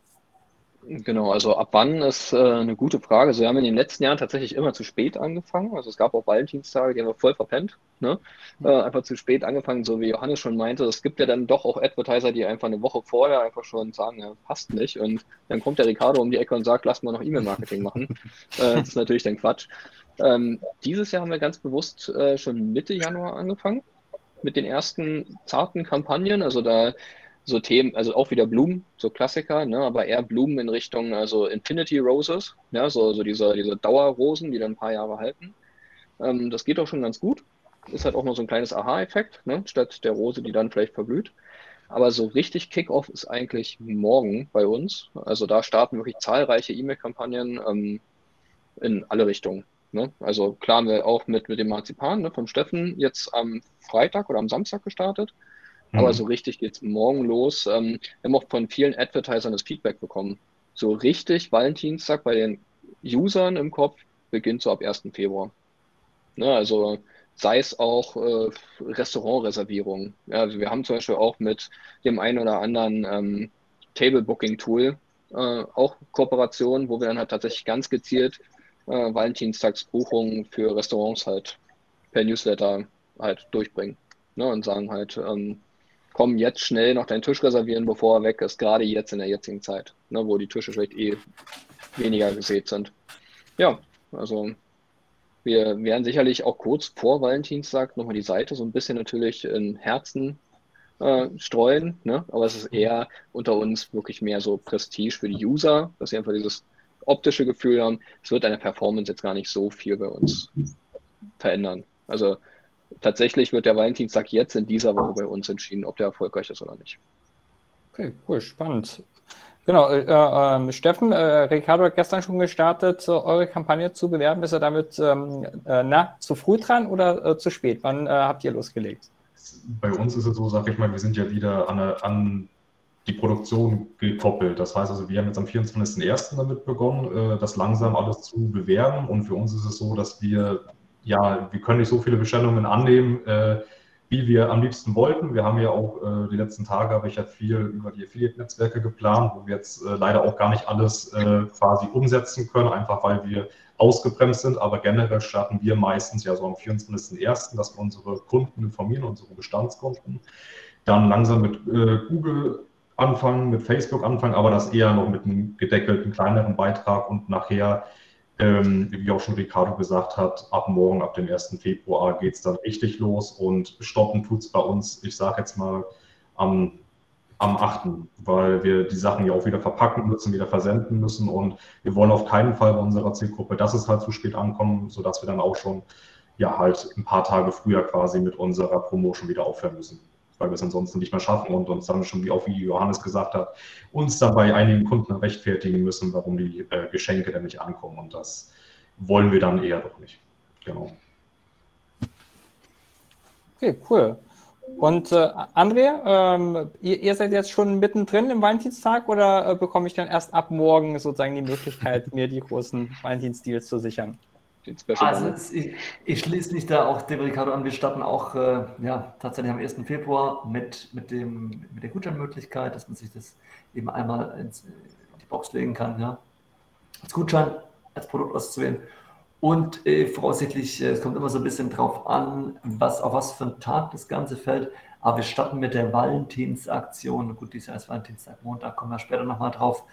S7: Genau, also ab wann ist äh, eine gute Frage. Also wir haben in den letzten Jahren tatsächlich immer zu spät angefangen. Also es gab auch Valentinstage, die haben wir voll verpennt. Ne? Äh, einfach zu spät angefangen, so wie Johannes schon meinte. Es gibt ja dann doch auch Advertiser, die einfach eine Woche vorher einfach schon sagen, ja, passt nicht. Und dann kommt der Ricardo um die Ecke und sagt, lass mal noch E-Mail-Marketing machen. äh, das ist natürlich dann Quatsch. Ähm, dieses Jahr haben wir ganz bewusst äh, schon Mitte Januar angefangen mit den ersten zarten Kampagnen. Also da so Themen, also auch wieder Blumen, so Klassiker, ne, aber eher Blumen in Richtung also Infinity Roses, ja, so, so diese, diese Dauerrosen, die dann ein paar Jahre halten. Ähm, das geht auch schon ganz gut. Ist halt auch noch so ein kleines Aha-Effekt, ne, statt der Rose, die dann vielleicht verblüht. Aber so richtig Kickoff ist eigentlich morgen bei uns. Also da starten wirklich zahlreiche E-Mail-Kampagnen ähm, in alle Richtungen. Ne? Also klar haben wir auch mit, mit dem Marzipan ne, vom Steffen jetzt am Freitag oder am Samstag gestartet. Aber mhm. so richtig geht es morgen los. Ähm, wir haben auch von vielen Advertisern das Feedback bekommen. So richtig Valentinstag bei den Usern im Kopf beginnt so ab 1. Februar. Ne, also sei es auch äh, Restaurantreservierungen. Ja, also wir haben zum Beispiel auch mit dem einen oder anderen ähm, Table Booking Tool äh, auch Kooperationen, wo wir dann halt tatsächlich ganz gezielt äh, Valentinstagsbuchungen für Restaurants halt per Newsletter halt durchbringen. Ne? Und sagen halt, ähm, komm jetzt schnell noch deinen Tisch reservieren, bevor er weg ist, gerade jetzt in der jetzigen Zeit, ne? wo die Tische vielleicht eh weniger gesät sind. Ja, also wir werden sicherlich auch kurz vor Valentinstag nochmal die Seite so ein bisschen natürlich in Herzen äh, streuen, ne? aber es ist eher unter uns wirklich mehr so Prestige für die User, dass sie einfach dieses optische Gefühl haben. Es wird eine Performance jetzt gar nicht so viel bei uns verändern. Also tatsächlich wird der Valentinstag jetzt in dieser Woche bei uns entschieden, ob der erfolgreich ist oder nicht.
S3: Okay, cool, spannend. Genau, äh, äh, Steffen, äh, Ricardo hat gestern schon gestartet, eure Kampagne zu bewerben. Ist er damit ähm, äh, na, zu früh dran oder äh, zu spät? Wann äh, habt ihr losgelegt?
S5: Bei uns ist es so, sag ich mal, wir sind ja wieder an, an die Produktion gekoppelt. Das heißt also, wir haben jetzt am 24.01. damit begonnen, das langsam alles zu bewerben. Und für uns ist es so, dass wir, ja, wir können nicht so viele Bestellungen annehmen, wie wir am liebsten wollten. Wir haben ja auch äh, die letzten Tage, habe ich ja viel über die Affiliate-Netzwerke geplant, wo wir jetzt äh, leider auch gar nicht alles äh, quasi umsetzen können, einfach weil wir ausgebremst sind. Aber generell starten wir meistens ja so am 24.01., dass wir unsere Kunden informieren, unsere Bestandskunden. Dann langsam mit äh, Google anfangen, mit Facebook anfangen, aber das eher noch mit einem gedeckelten, kleineren Beitrag und nachher ähm, wie auch schon Ricardo gesagt hat, ab morgen, ab dem 1. Februar geht es dann richtig los und stoppen tut es bei uns, ich sage jetzt mal, am, am 8., weil wir die Sachen ja auch wieder verpacken müssen, wieder versenden müssen und wir wollen auf keinen Fall bei unserer Zielgruppe, dass es halt zu spät ankommt, sodass wir dann auch schon ja halt ein paar Tage früher quasi mit unserer Promotion wieder aufhören müssen weil wir es ansonsten nicht mehr schaffen und uns dann schon, wie auch wie Johannes gesagt hat, uns dann bei einigen Kunden rechtfertigen müssen, warum die äh, Geschenke denn nicht ankommen. Und das wollen wir dann eher doch nicht. Genau.
S3: Okay, cool. Und äh, André, ähm, ihr, ihr, seid jetzt schon mittendrin im Valentinstag oder äh, bekomme ich dann erst ab morgen sozusagen die Möglichkeit, mir die großen Valentinsdeals zu sichern?
S4: Den Special also ich, ich, schließe mich da auch dem Ricardo an. Wir starten auch äh, ja, tatsächlich am 1. Februar mit, mit, dem, mit der Gutscheinmöglichkeit, dass man sich das eben einmal ins, in die Box legen kann, ja, als Gutschein, als Produkt auszuwählen. Und äh, voraussichtlich, äh, es kommt immer so ein bisschen drauf an, was, auf was für einen Tag das Ganze fällt. Aber wir starten mit der Valentinsaktion. Gut, dieses Jahr ist Valentinstag, Montag, kommen wir später nochmal drauf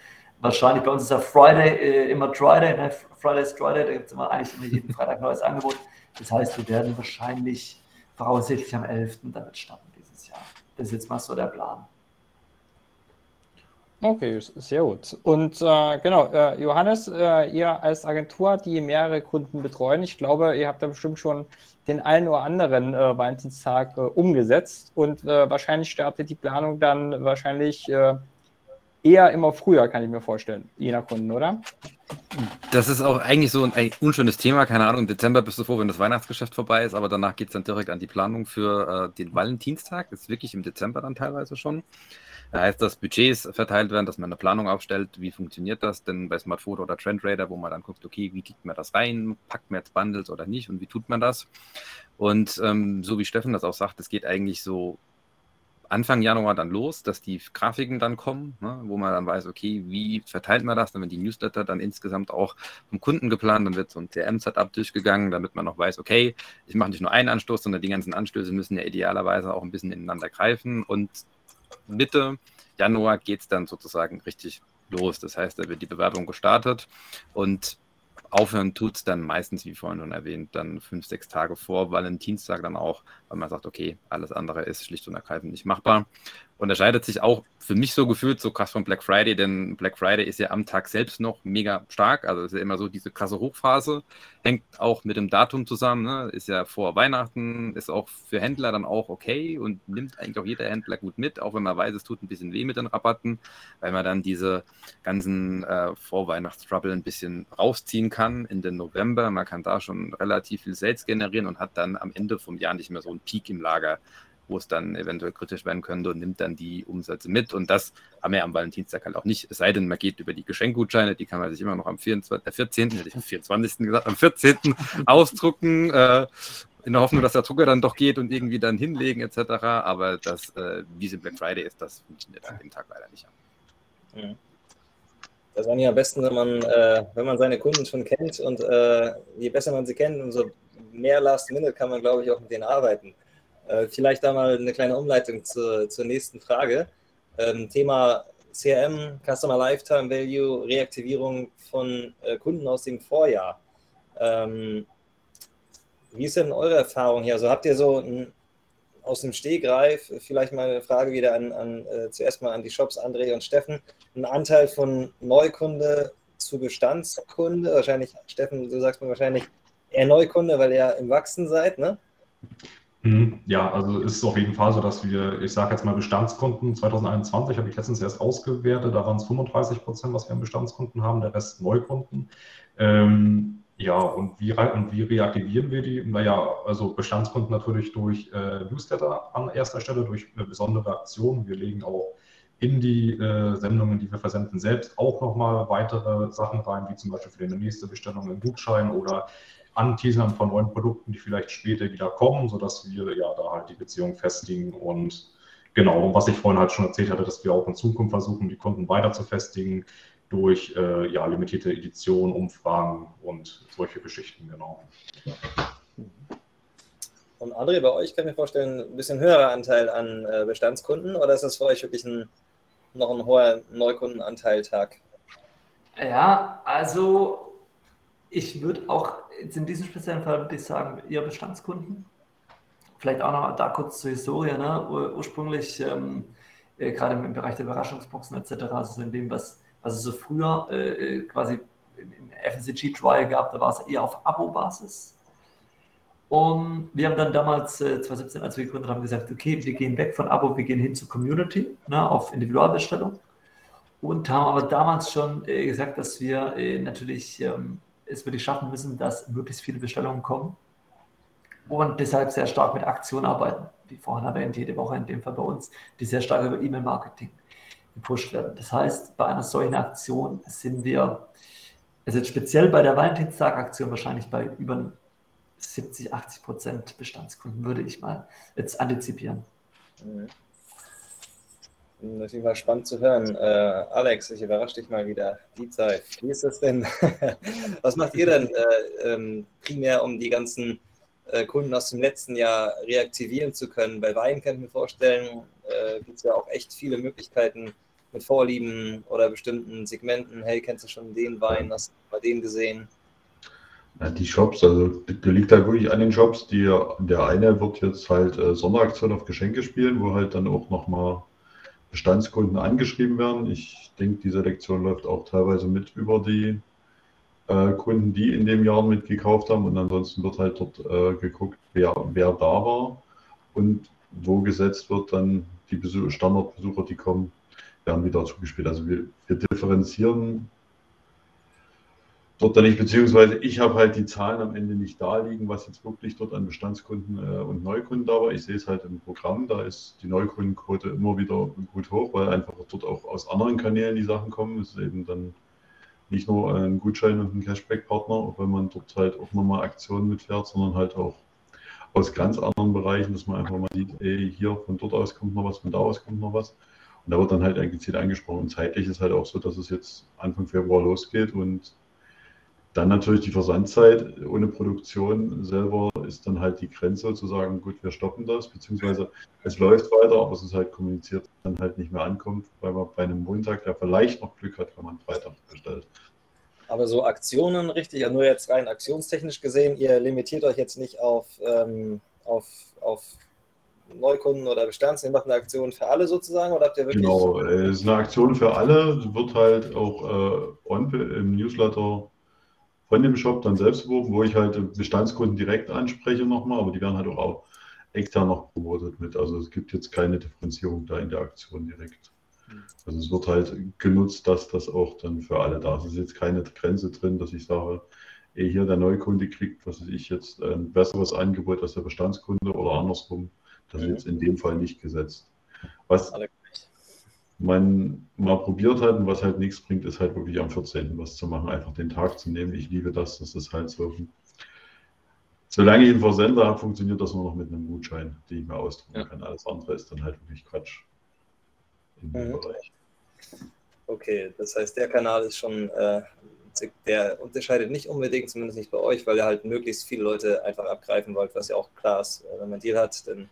S4: wahrscheinlich bei uns ist ja Friday äh, immer Friday, ne? Friday ist Friday, da gibt es immer eigentlich immer jeden Freitag ein neues Angebot. Das heißt, wir werden wahrscheinlich voraussichtlich am 11. damit starten dieses Jahr. Das ist jetzt mal so der Plan.
S3: Okay, sehr gut. Und äh, genau, äh, Johannes, äh, ihr als Agentur, die mehrere Kunden betreuen, ich glaube, ihr habt da bestimmt schon den einen oder anderen äh, Valentinstag äh, umgesetzt und äh, wahrscheinlich startet die Planung dann wahrscheinlich eher immer früher, kann ich mir vorstellen, je nach Kunden, oder?
S6: Das ist auch eigentlich so ein, ein unschönes Thema. Keine Ahnung, im Dezember bist du froh, wenn das Weihnachtsgeschäft vorbei ist, aber danach geht es dann direkt an die Planung für äh, den Valentinstag. Das ist wirklich im Dezember dann teilweise schon. Da heißt, dass Budgets verteilt werden, dass man eine Planung aufstellt. Wie funktioniert das denn bei Smartphoto oder Trendrader, wo man dann guckt, okay, wie kriegt man das rein? Packt man jetzt Bundles oder nicht? Und wie tut man das? Und ähm, so wie Steffen das auch sagt, es geht eigentlich so Anfang Januar dann los, dass die Grafiken dann kommen, ne, wo man dann weiß, okay, wie verteilt man das, dann wird die Newsletter dann insgesamt auch vom Kunden geplant, dann wird so ein CRM-Setup durchgegangen, damit man noch weiß, okay, ich mache nicht nur einen Anstoß, sondern die ganzen Anstöße müssen ja idealerweise auch ein bisschen ineinander greifen. Und Mitte Januar geht es dann sozusagen richtig los. Das heißt, da wird die Bewerbung gestartet. Und aufhören tut es dann meistens, wie vorhin schon erwähnt, dann fünf, sechs Tage vor Valentinstag dann auch, weil man sagt, okay, alles andere ist schlicht und ergreifend nicht machbar unterscheidet sich auch für mich so gefühlt so krass von Black Friday, denn Black Friday ist ja am Tag selbst noch mega stark. Also ist ja immer so diese krasse Hochphase, hängt auch mit dem Datum zusammen, ne? ist ja vor Weihnachten, ist auch für Händler dann auch okay und nimmt eigentlich auch jeder Händler gut mit, auch wenn man weiß, es tut ein bisschen weh mit den Rabatten, weil man dann diese ganzen äh, Vorweihnachtstrouble ein bisschen rausziehen kann in den November. Man kann da schon relativ viel Sales generieren und hat dann am Ende vom Jahr nicht mehr so einen Peak im Lager wo es dann eventuell kritisch werden könnte und nimmt dann die Umsätze mit. Und das haben wir am Valentinstag halt auch nicht. Es sei denn, man geht über die Geschenkgutscheine, die kann man sich immer noch am 24, äh, 14., hätte ich am 24. gesagt, am 14. ausdrucken. Äh, in der Hoffnung, dass der Drucker dann doch geht und irgendwie dann hinlegen etc. Aber das, äh, wie es im Black Friday ist, das funktioniert an dem Tag leider nicht.
S2: Mhm. Das war ja am besten, wenn man, äh, wenn man seine Kunden schon kennt und äh, je besser man sie kennt, umso mehr Last Minute kann man, glaube ich, auch mit denen arbeiten. Äh, vielleicht da mal eine kleine Umleitung zur, zur nächsten Frage. Ähm, Thema CRM, Customer Lifetime Value, Reaktivierung von äh, Kunden aus dem Vorjahr. Ähm, wie ist denn eure Erfahrung hier? Also habt ihr so ein, aus dem Stehgreif, vielleicht mal eine Frage wieder an, an äh, zuerst mal an die Shops, André und Steffen, einen Anteil von Neukunde zu Bestandskunde? Wahrscheinlich, Steffen, du sagst mir wahrscheinlich eher Neukunde, weil ihr im Wachsen seid, ne?
S5: Mhm. Ja, also ist es auf jeden Fall so, dass wir, ich sage jetzt mal Bestandskunden 2021, habe ich letztens erst ausgewertet, da waren es 35 Prozent, was wir an Bestandskunden haben, der Rest Neukunden. Ähm, ja, und wie, und wie reaktivieren wir die? Naja, also Bestandskunden natürlich durch äh, Newsletter an erster Stelle, durch äh, besondere Aktionen. Wir legen auch in die äh, Sendungen, die wir versenden, selbst auch nochmal weitere Sachen rein, wie zum Beispiel für die nächste Bestellung einen Gutschein oder Anteasern von neuen Produkten, die vielleicht später wieder kommen, sodass wir ja da halt die Beziehung festigen und genau, was ich vorhin halt schon erzählt hatte, dass wir auch in Zukunft versuchen, die Kunden weiter zu festigen durch äh, ja, limitierte Editionen, Umfragen und solche Geschichten, genau.
S2: Und André, bei euch kann ich mir vorstellen, ein bisschen höherer Anteil an äh, Bestandskunden oder ist das für euch wirklich ein, noch ein hoher Neukundenanteil Tag?
S4: Ja, also ich würde auch jetzt in diesem speziellen Fall würde ich sagen, eher Bestandskunden. Vielleicht auch noch da kurz zur Historie. Ne? Ur ursprünglich, ähm, äh, gerade im Bereich der Überraschungsboxen etc., also in dem, was, was es so früher äh, quasi im FNCG-Trial gab, da war es eher auf Abo-Basis. Und wir haben dann damals, äh, 2017, als wir gegründet haben, gesagt, okay, wir gehen weg von Abo, wir gehen hin zur Community, ne, auf Individualbestellung. Und haben aber damals schon äh, gesagt, dass wir äh, natürlich ähm, es wirklich schaffen müssen, dass möglichst viele Bestellungen kommen und deshalb sehr stark mit Aktionen arbeiten, wie vorhin erwähnt, jede Woche in dem Fall bei uns, die sehr stark über E-Mail-Marketing gepusht werden. Das heißt, bei einer solchen Aktion sind wir, also speziell bei der Valentinstag-Aktion wahrscheinlich bei über 70, 80 Prozent Bestandskunden, würde ich mal jetzt antizipieren.
S2: Mhm. Natürlich mal spannend zu hören. Äh, Alex, ich überrasche dich mal wieder. Die Zeit. Wie ist das denn? Was macht ihr denn äh, ähm, primär, um die ganzen äh, Kunden aus dem letzten Jahr reaktivieren zu können? Bei Wein kann ich mir vorstellen, äh, gibt es ja auch echt viele Möglichkeiten mit Vorlieben oder bestimmten Segmenten. Hey, kennst du schon den Wein? Hast du bei dem gesehen?
S8: Ja, die Shops, also der liegt halt wirklich an den Shops. Die, der eine wird jetzt halt äh, Sonderaktion auf Geschenke spielen, wo halt dann auch nochmal Bestandskunden angeschrieben werden. Ich denke, die Selektion läuft auch teilweise mit über die äh, Kunden, die in dem Jahr mitgekauft haben. Und ansonsten wird halt dort äh, geguckt, wer, wer da war und wo gesetzt wird, dann die Besuch Standardbesucher, die kommen, werden wieder zugespielt. Also wir, wir differenzieren dort dann nicht, beziehungsweise ich habe halt die Zahlen am Ende nicht da liegen, was jetzt wirklich dort an Bestandskunden äh, und Neukunden da war. Ich sehe es halt im Programm, da ist die Neukundenquote immer wieder gut hoch, weil einfach dort auch aus anderen Kanälen die Sachen kommen. Es ist eben dann nicht nur ein Gutschein und ein Cashback-Partner, auch wenn man dort halt auch nochmal Aktionen mitfährt, sondern halt auch aus ganz anderen Bereichen, dass man einfach mal sieht, ey, hier von dort aus kommt noch was, von da aus kommt noch was. Und da wird dann halt gezielt angesprochen. Und zeitlich ist halt auch so, dass es jetzt Anfang Februar losgeht und dann natürlich die Versandzeit ohne Produktion selber ist dann halt die Grenze zu sagen, gut, wir stoppen das, beziehungsweise es läuft weiter, aber es ist halt kommuniziert, dann halt nicht mehr ankommt, weil man bei einem Montag, der vielleicht noch Glück hat, wenn man Freitag bestellt.
S2: Aber so Aktionen, richtig, nur jetzt rein aktionstechnisch gesehen, ihr limitiert euch jetzt nicht auf, ähm, auf, auf Neukunden oder Bestands, ihr macht eine Aktion für alle sozusagen oder habt ihr wirklich.
S8: Genau, es ist eine Aktion für alle, wird halt auch äh, im Newsletter von dem Shop dann selbst beworben, wo ich halt Bestandskunden direkt anspreche nochmal, aber die werden halt auch, extern noch promotet mit. Also es gibt jetzt keine Differenzierung da in der Aktion direkt. Also es wird halt genutzt, dass das auch dann für alle da ist. Es ist jetzt keine Grenze drin, dass ich sage, eh hier der Neukunde kriegt, was weiß ich jetzt, ein besseres Angebot als der Bestandskunde oder andersrum. Das ist jetzt in dem Fall nicht gesetzt. Was, man mal probiert hat und was halt nichts bringt, ist halt wirklich am 14. was zu machen, einfach den Tag zu nehmen. Ich liebe das, das ist halt so. Solange ich einen Versender habe, funktioniert das nur noch mit einem Gutschein, den ich mir ausdrucken ja. kann. Alles andere ist dann halt wirklich Quatsch in dem mhm.
S2: Bereich. Okay, das heißt, der Kanal ist schon äh, der unterscheidet nicht unbedingt, zumindest nicht bei euch, weil ihr halt möglichst viele Leute einfach abgreifen wollt, was ja auch klar ist. Wenn man Deal hat, dann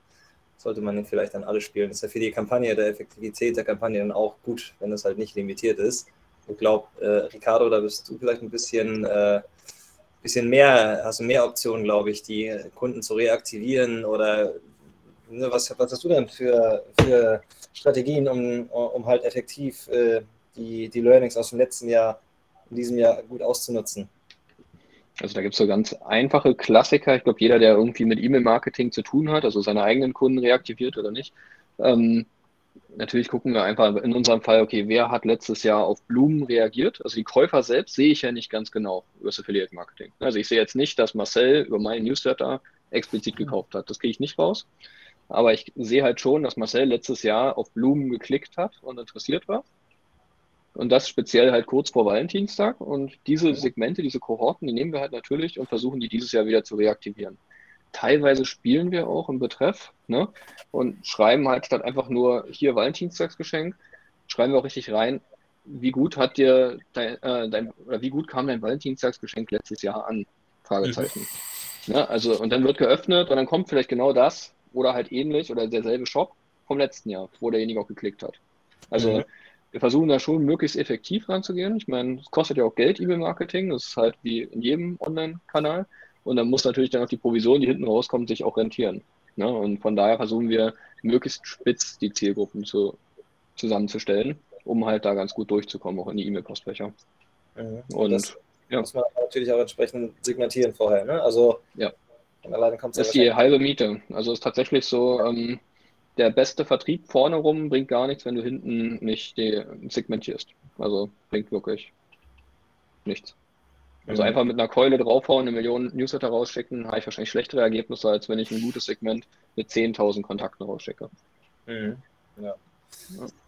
S2: sollte man ihn vielleicht dann alle spielen. Das ist ja für die Kampagne, der Effektivität der Kampagne dann auch gut, wenn es halt nicht limitiert ist. Ich glaube, äh, Ricardo, da bist du vielleicht ein bisschen, äh, bisschen mehr, hast du mehr Optionen, glaube ich, die Kunden zu reaktivieren oder ne, was, was hast du denn für, für Strategien, um, um halt effektiv äh, die, die Learnings aus dem letzten Jahr in diesem Jahr gut auszunutzen?
S7: Also da gibt es so ganz einfache Klassiker. Ich glaube, jeder, der irgendwie mit E-Mail-Marketing zu tun hat, also seine eigenen Kunden reaktiviert oder nicht, ähm, natürlich gucken wir einfach in unserem Fall, okay, wer hat letztes Jahr auf Blumen reagiert? Also die Käufer selbst sehe ich ja nicht ganz genau über das Affiliate Marketing. Also ich sehe jetzt nicht, dass Marcel über meinen Newsletter explizit gekauft hat. Das kriege ich nicht raus. Aber ich sehe halt schon, dass Marcel letztes Jahr auf Blumen geklickt hat und interessiert war. Und das speziell halt kurz vor Valentinstag. Und diese Segmente, diese Kohorten, die nehmen wir halt natürlich und versuchen die dieses Jahr wieder zu reaktivieren. Teilweise spielen wir auch im Betreff ne? und schreiben halt statt einfach nur hier Valentinstagsgeschenk, schreiben wir auch richtig rein, wie gut hat dir dein, äh, dein oder wie gut kam dein Valentinstagsgeschenk letztes Jahr an? Fragezeichen. Mhm. Ne? Also, und dann wird geöffnet und dann kommt vielleicht genau das oder halt ähnlich oder derselbe Shop vom letzten Jahr, wo derjenige auch geklickt hat. Also mhm wir versuchen da schon möglichst effektiv ranzugehen. Ich meine, es kostet ja auch Geld, E-Mail-Marketing. Das ist halt wie in jedem Online-Kanal. Und dann muss natürlich dann auch die Provision, die hinten rauskommt, sich auch rentieren. Ne? Und von daher versuchen wir möglichst spitz die Zielgruppen zu, zusammenzustellen, um halt da ganz gut durchzukommen, auch in die E-Mail-Postfächer.
S2: Mhm. Und das ja. muss man natürlich auch entsprechend segmentieren vorher. Ne? Also
S7: ja. alleine kommt Das ist die halbe Miete. Also es ist tatsächlich so, ähm, der beste Vertrieb vorne rum bringt gar nichts, wenn du hinten nicht segmentierst. Also bringt wirklich nichts. Also mhm. einfach mit einer Keule draufhauen, eine Million Newsletter rausschicken, habe ich wahrscheinlich schlechtere Ergebnisse, als wenn ich ein gutes Segment mit 10.000 Kontakten rausschicke.
S2: Mhm. Ja.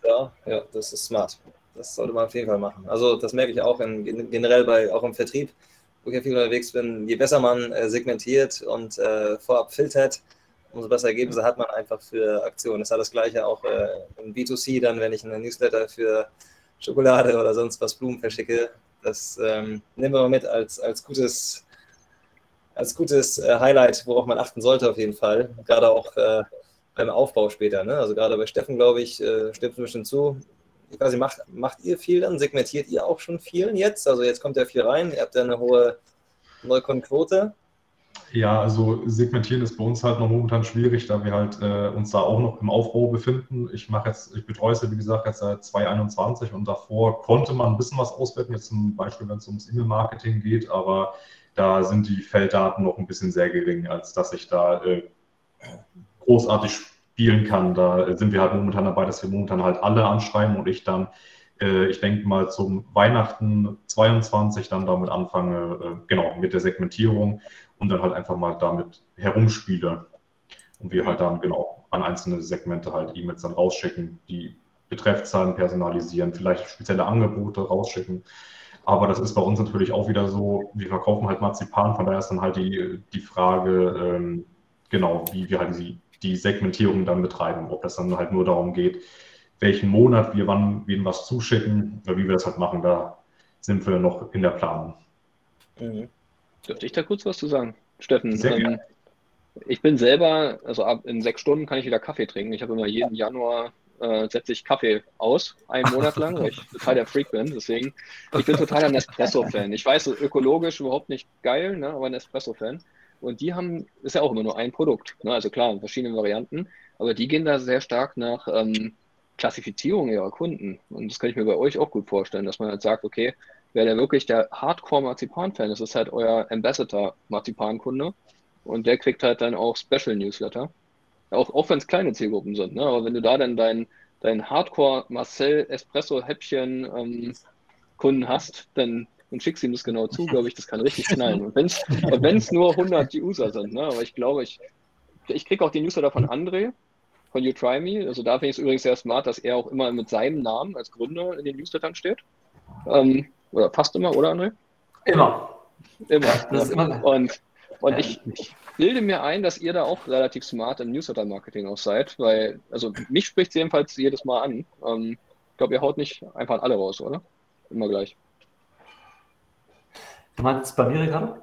S2: ja. Ja, das ist smart. Das sollte man auf jeden Fall machen. Also das merke ich auch in, generell bei, auch im Vertrieb, wo ich ja viel unterwegs bin. Je besser man äh, segmentiert und äh, vorab filtert, umso bessere Ergebnisse hat man einfach für Aktionen. Das ist ja das Gleiche auch äh, im B2C, dann, wenn ich einen Newsletter für Schokolade oder sonst was Blumen verschicke. Das ähm, nehmen wir mal mit als, als gutes, als gutes äh, Highlight, worauf man achten sollte auf jeden Fall. Gerade auch äh, beim Aufbau später. Ne? Also gerade bei Steffen, glaube ich, äh, stimmt bestimmt zu. Ich weiß nicht, macht, macht ihr viel dann? Segmentiert ihr auch schon viel jetzt? Also jetzt kommt ja viel rein, ihr habt ja eine hohe Neukundenquote.
S5: Ja, also segmentieren ist bei uns halt noch momentan schwierig, da wir halt äh, uns da auch noch im Aufbau befinden. Ich mache jetzt, ich betreue es ja wie gesagt jetzt seit 2021 und davor konnte man ein bisschen was auswerten, jetzt zum Beispiel, wenn es ums E-Mail-Marketing geht, aber da sind die Felddaten noch ein bisschen sehr gering, als dass ich da äh, großartig spielen kann. Da sind wir halt momentan dabei, dass wir momentan halt alle anschreiben und ich dann äh, ich denke mal zum Weihnachten 22 dann damit anfange, äh, genau, mit der Segmentierung und dann halt einfach mal damit herumspiele. Und wir halt dann genau an einzelne Segmente halt E-Mails dann rausschicken, die Betreffzahlen personalisieren, vielleicht spezielle Angebote rausschicken. Aber das ist bei uns natürlich auch wieder so, wir verkaufen halt Marzipan, von daher ist dann halt die, die Frage, ähm, genau, wie wir halt die, die Segmentierung dann betreiben, ob das dann halt nur darum geht, welchen Monat wir wann wem was zuschicken, oder wie wir das halt machen, da sind wir noch in der Planung.
S7: Mhm. Dürfte ich da kurz was zu sagen, Steffen? Ähm, ich bin selber, also ab in sechs Stunden kann ich wieder Kaffee trinken. Ich habe immer jeden Januar äh, setze ich Kaffee aus, einen Monat lang, weil ich total der Freak bin. Deswegen, ich bin total ein Espresso-Fan. Ich weiß, ökologisch überhaupt nicht geil, ne, aber ein Espresso-Fan. Und die haben, ist ja auch immer nur ein Produkt. Ne? Also klar, in verschiedenen Varianten, aber die gehen da sehr stark nach ähm, Klassifizierung ihrer Kunden. Und das kann ich mir bei euch auch gut vorstellen, dass man halt sagt, okay, wer der wirklich der Hardcore-Marzipan-Fan ist, ist halt euer Ambassador-Marzipan-Kunde. Und der kriegt halt dann auch Special-Newsletter. Auch, auch wenn es kleine Zielgruppen sind. Ne? Aber wenn du da dann dein, dein Hardcore-Marcel-Espresso-Häppchen-Kunden ähm, hast, dann und schickst ihm das genau zu, glaube ich, das kann richtig knallen. Und wenn es nur 100 User sind, ne? aber ich glaube, ich, ich kriege auch die Newsletter von André, von You Try Me. Also da finde ich es übrigens sehr smart, dass er auch immer mit seinem Namen als Gründer in den Newslettern steht. Ähm, oder fast immer, oder André?
S4: Immer.
S7: Immer. Das ist immer. Und, und ich, ich bilde mir ein, dass ihr da auch relativ smart im Newsletter-Marketing auch seid, weil, also mich spricht es jedenfalls jedes Mal an. Ähm, ich glaube, ihr haut nicht einfach alle raus, oder? Immer gleich.
S4: Du meinst bei mir, Ricardo?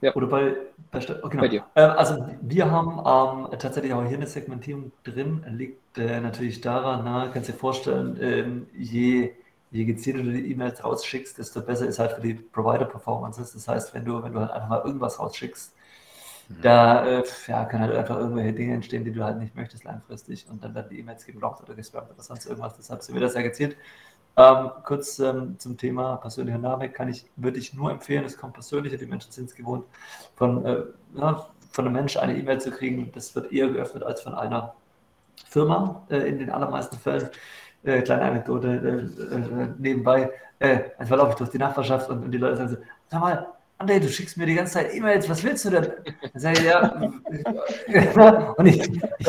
S7: Ja.
S4: Oder bei, bei,
S7: oh, genau. bei
S4: dir? Äh, also wir haben ähm, tatsächlich auch hier eine Segmentierung drin. Liegt äh, natürlich daran, na, kannst du dir vorstellen, ähm, je, je gezielter du die E-Mails rausschickst, desto besser ist halt für die Provider-Performances. Das heißt, wenn du, wenn du halt einfach mal irgendwas rausschickst, mhm. da äh, ja, kann halt einfach irgendwelche Dinge entstehen, die du halt nicht möchtest langfristig und dann werden die E-Mails geblockt oder gespammt oder sonst irgendwas. Deshalb sind wir das sehr gezielt. Ähm, kurz ähm, zum Thema persönlicher Name kann ich, würde ich nur empfehlen, es kommt persönlicher, die Menschen sind es gewohnt, von, äh, ja, von einem Menschen eine E-Mail zu kriegen, das wird eher geöffnet als von einer Firma äh, in den allermeisten Fällen. Äh, kleine Anekdote äh, äh, nebenbei. Äh, manchmal laufe ich durch die Nachbarschaft und, und die Leute sagen so, sag mal, André, du schickst mir die ganze Zeit E-Mails, was willst du denn? Dann sage ich, ja. und ich, ich,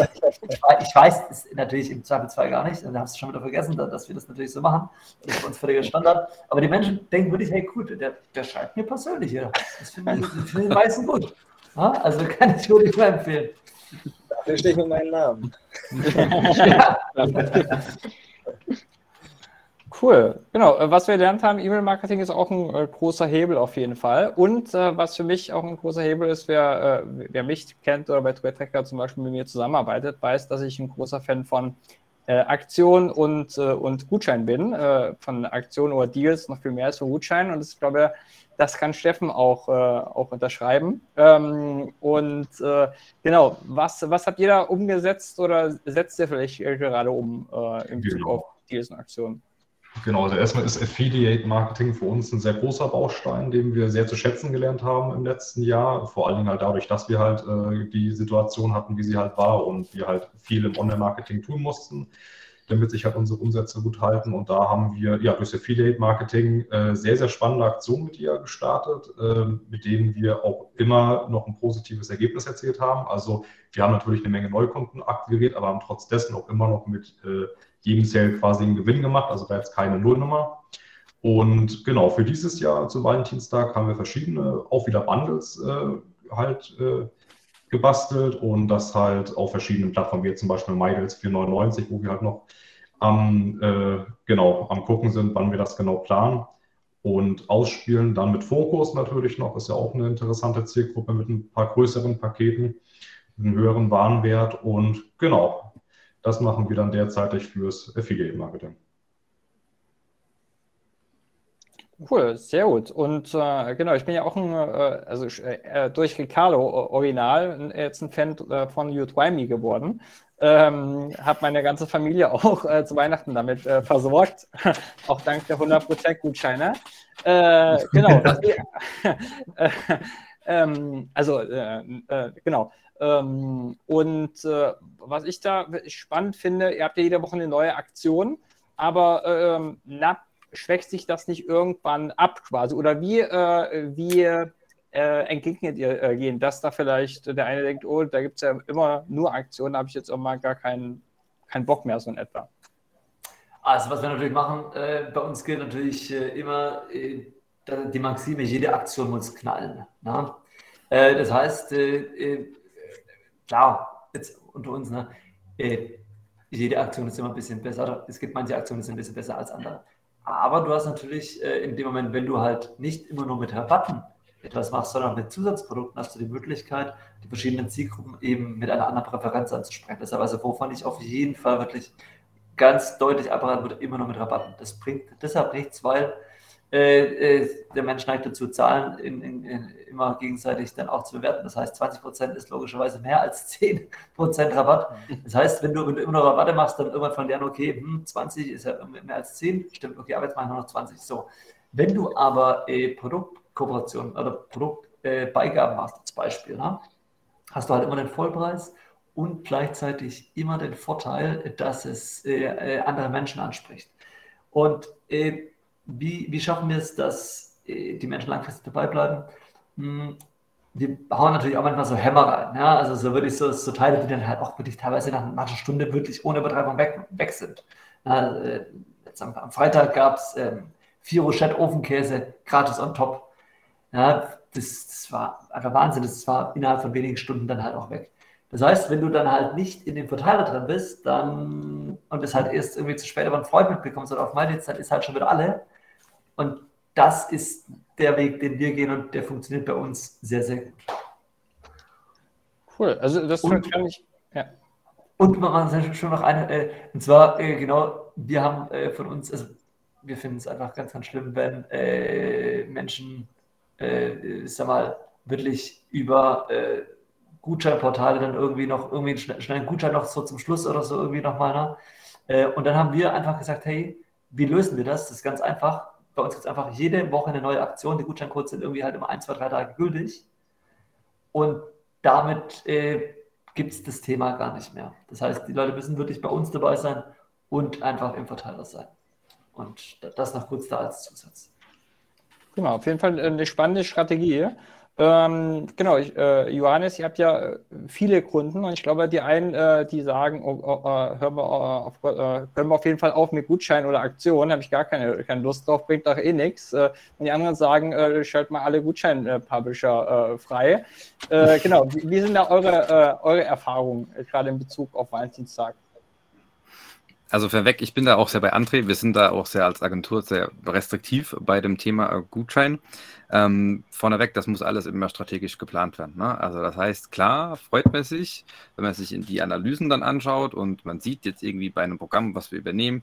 S4: ich, weiß es natürlich im Zweifelsfall gar nicht, und da hast du schon wieder vergessen, dass wir das natürlich so machen. Das ist bei uns völliger Standard. Aber die Menschen denken wirklich, hey, gut, der, der schreibt mir persönlich hier. Das finden find die meisten gut. Ja, also kann ich wirklich nur empfehlen.
S2: Dafür stehe ich mit meinem Namen.
S3: ja. Cool, genau. Äh, was wir gelernt haben, E-Mail-Marketing ist auch ein äh, großer Hebel auf jeden Fall. Und äh, was für mich auch ein großer Hebel ist, wer, äh, wer mich kennt oder bei TweetTracker zum Beispiel mit mir zusammenarbeitet, weiß, dass ich ein großer Fan von äh, Aktionen und, äh, und Gutschein bin. von Aktionen oder Deals noch viel mehr als von Gutscheinen. Und ich glaube, das kann Steffen auch, auch unterschreiben. Ähm, und genau, was, was habt ihr da umgesetzt oder setzt ihr vielleicht gerade um im Bezug genau. auf Deals und Aktionen?
S5: Genau, also erstmal ist Affiliate Marketing für uns ein sehr großer Baustein, den wir sehr zu schätzen gelernt haben im letzten Jahr. Vor allen Dingen halt dadurch, dass wir halt äh, die Situation hatten, wie sie halt war und wir halt viel im Online-Marketing tun mussten, damit sich halt unsere Umsätze gut halten. Und da haben wir ja durch Affiliate Marketing äh, sehr, sehr spannende Aktionen mit ihr gestartet, äh, mit denen wir auch immer noch ein positives Ergebnis erzielt haben. Also wir haben natürlich eine Menge Neukunden aktiviert, aber haben trotz dessen auch immer noch mit äh, jedem Sale quasi einen Gewinn gemacht, also da jetzt keine Nullnummer. Und genau, für dieses Jahr zu Valentinstag haben wir verschiedene, auch wieder Bundles äh, halt äh, gebastelt und das halt auf verschiedenen Plattformen, wie zum Beispiel MyDeals 499, wo wir halt noch am, äh, genau, am gucken sind, wann wir das genau planen und ausspielen. Dann mit Fokus natürlich noch, ist ja auch eine interessante Zielgruppe mit ein paar größeren Paketen, einem höheren Warenwert und genau, das machen wir dann derzeitig fürs Affiliate Marketing.
S3: Cool, sehr gut. Und äh, genau, ich bin ja auch ein, äh, also äh, durch Ricardo Original jetzt ein Fan äh, von U2Me geworden. Ähm, habe meine ganze Familie auch äh, zu Weihnachten damit äh, versorgt, auch dank der 100% Gutscheine. genau. ähm, also genau. Ähm, und äh, was ich da spannend finde, ihr habt ja jede Woche eine neue Aktion, aber ähm, na, schwächt sich das nicht irgendwann ab quasi? Oder wie, äh, wie äh, entgegnet ihr äh, gehen, dass da vielleicht der eine denkt, oh, da gibt es ja immer nur Aktionen, habe ich jetzt auch mal gar keinen, keinen Bock mehr, so in etwa.
S4: Also was wir natürlich machen, äh, bei uns gilt natürlich äh, immer die Maxime, jede Aktion muss knallen. Na? das heißt, klar, jetzt unter uns, ne, äh, jede Aktion ist immer ein bisschen besser. Es gibt manche Aktionen, die sind ein bisschen besser als andere. Aber du hast natürlich äh, in dem Moment, wenn du halt nicht immer nur mit Rabatten etwas machst, sondern mit Zusatzprodukten, hast du die Möglichkeit, die verschiedenen Zielgruppen eben mit einer anderen Präferenz anzusprechen. Deshalb, also wovon ich auf jeden Fall wirklich ganz deutlich abraten würde, immer nur mit Rabatten. Das bringt deshalb nichts, weil äh, äh, der Mensch neigt dazu, Zahlen in, in, in immer gegenseitig dann auch zu bewerten. Das heißt, 20 Prozent ist logischerweise mehr als 10 Prozent Rabatt. Das heißt, wenn du, wenn du immer noch Rabatte machst, dann irgendwann von lernen, okay, hm, 20 ist ja mehr als 10, stimmt, okay, aber jetzt mache ich nur noch 20. So. Wenn du aber äh, Produktkooperation oder Produktbeigaben äh, machst, als Beispiel, ne, hast du halt immer den Vollpreis und gleichzeitig immer den Vorteil, dass es äh, äh andere Menschen anspricht. Und äh, wie, wie schaffen wir es, dass äh, die Menschen langfristig dabei bleiben? Hm, wir hauen natürlich auch manchmal so Hämmer rein. Ja? Also so wirklich so, so Teile, die dann halt auch wirklich teilweise nach einer Stunde wirklich ohne Übertreibung weg, weg sind. Ja, äh, jetzt am, am Freitag gab es ähm, vier Rochette Ofenkäse gratis on top. Ja, das, das, war einfach Wahnsinn. Das war innerhalb von wenigen Stunden dann halt auch weg. Das heißt, wenn du dann halt nicht in dem Verteiler drin bist, dann und es halt erst irgendwie zu spät aber ein Freund mitbekommst oder auf meine Zeit ist halt schon wieder alle, und das ist der Weg, den wir gehen und der funktioniert bei uns sehr, sehr gut.
S3: Cool, also das und, kann ich, ja.
S4: Und man schon noch eine, äh, und zwar, äh, genau, wir haben äh, von uns, also wir finden es einfach ganz, ganz schlimm, wenn äh, Menschen, äh, ich sag mal, wirklich über äh, Gutscheinportale dann irgendwie noch, irgendwie einen Gutschein noch so zum Schluss oder so irgendwie nochmal, ne? Und dann haben wir einfach gesagt, hey, wie lösen wir das? Das ist ganz einfach. Bei uns gibt es einfach jede Woche eine neue Aktion. Die Gutscheincodes sind irgendwie halt immer ein, zwei, drei Tage gültig. Und damit äh, gibt es das Thema gar nicht mehr. Das heißt, die Leute müssen wirklich bei uns dabei sein und einfach im Verteiler sein. Und das noch kurz da als Zusatz.
S3: Genau, auf jeden Fall eine spannende Strategie. Ähm, genau, ich, äh, Johannes, ihr habt ja äh, viele Kunden und ich glaube, die einen, äh, die sagen, oh, oh, oh hören wir, äh, auf, äh, können wir auf jeden Fall auf mit Gutschein oder Aktionen, habe ich gar keine, keine Lust drauf, bringt doch eh nichts. Äh, und die anderen sagen, äh, stellt mal alle Gutschein-Publisher frei. genau, wie, wie, sind da eure, eure Erfahrungen gerade in Bezug auf Valentinstag?
S6: Also vorweg, ich bin da auch sehr bei André. Wir sind da auch sehr als Agentur sehr restriktiv bei dem Thema Gutschein. Ähm, vorneweg, das muss alles immer strategisch geplant werden. Ne? Also das heißt, klar, freut man sich, wenn man sich in die Analysen dann anschaut und man sieht jetzt irgendwie bei einem Programm, was wir übernehmen,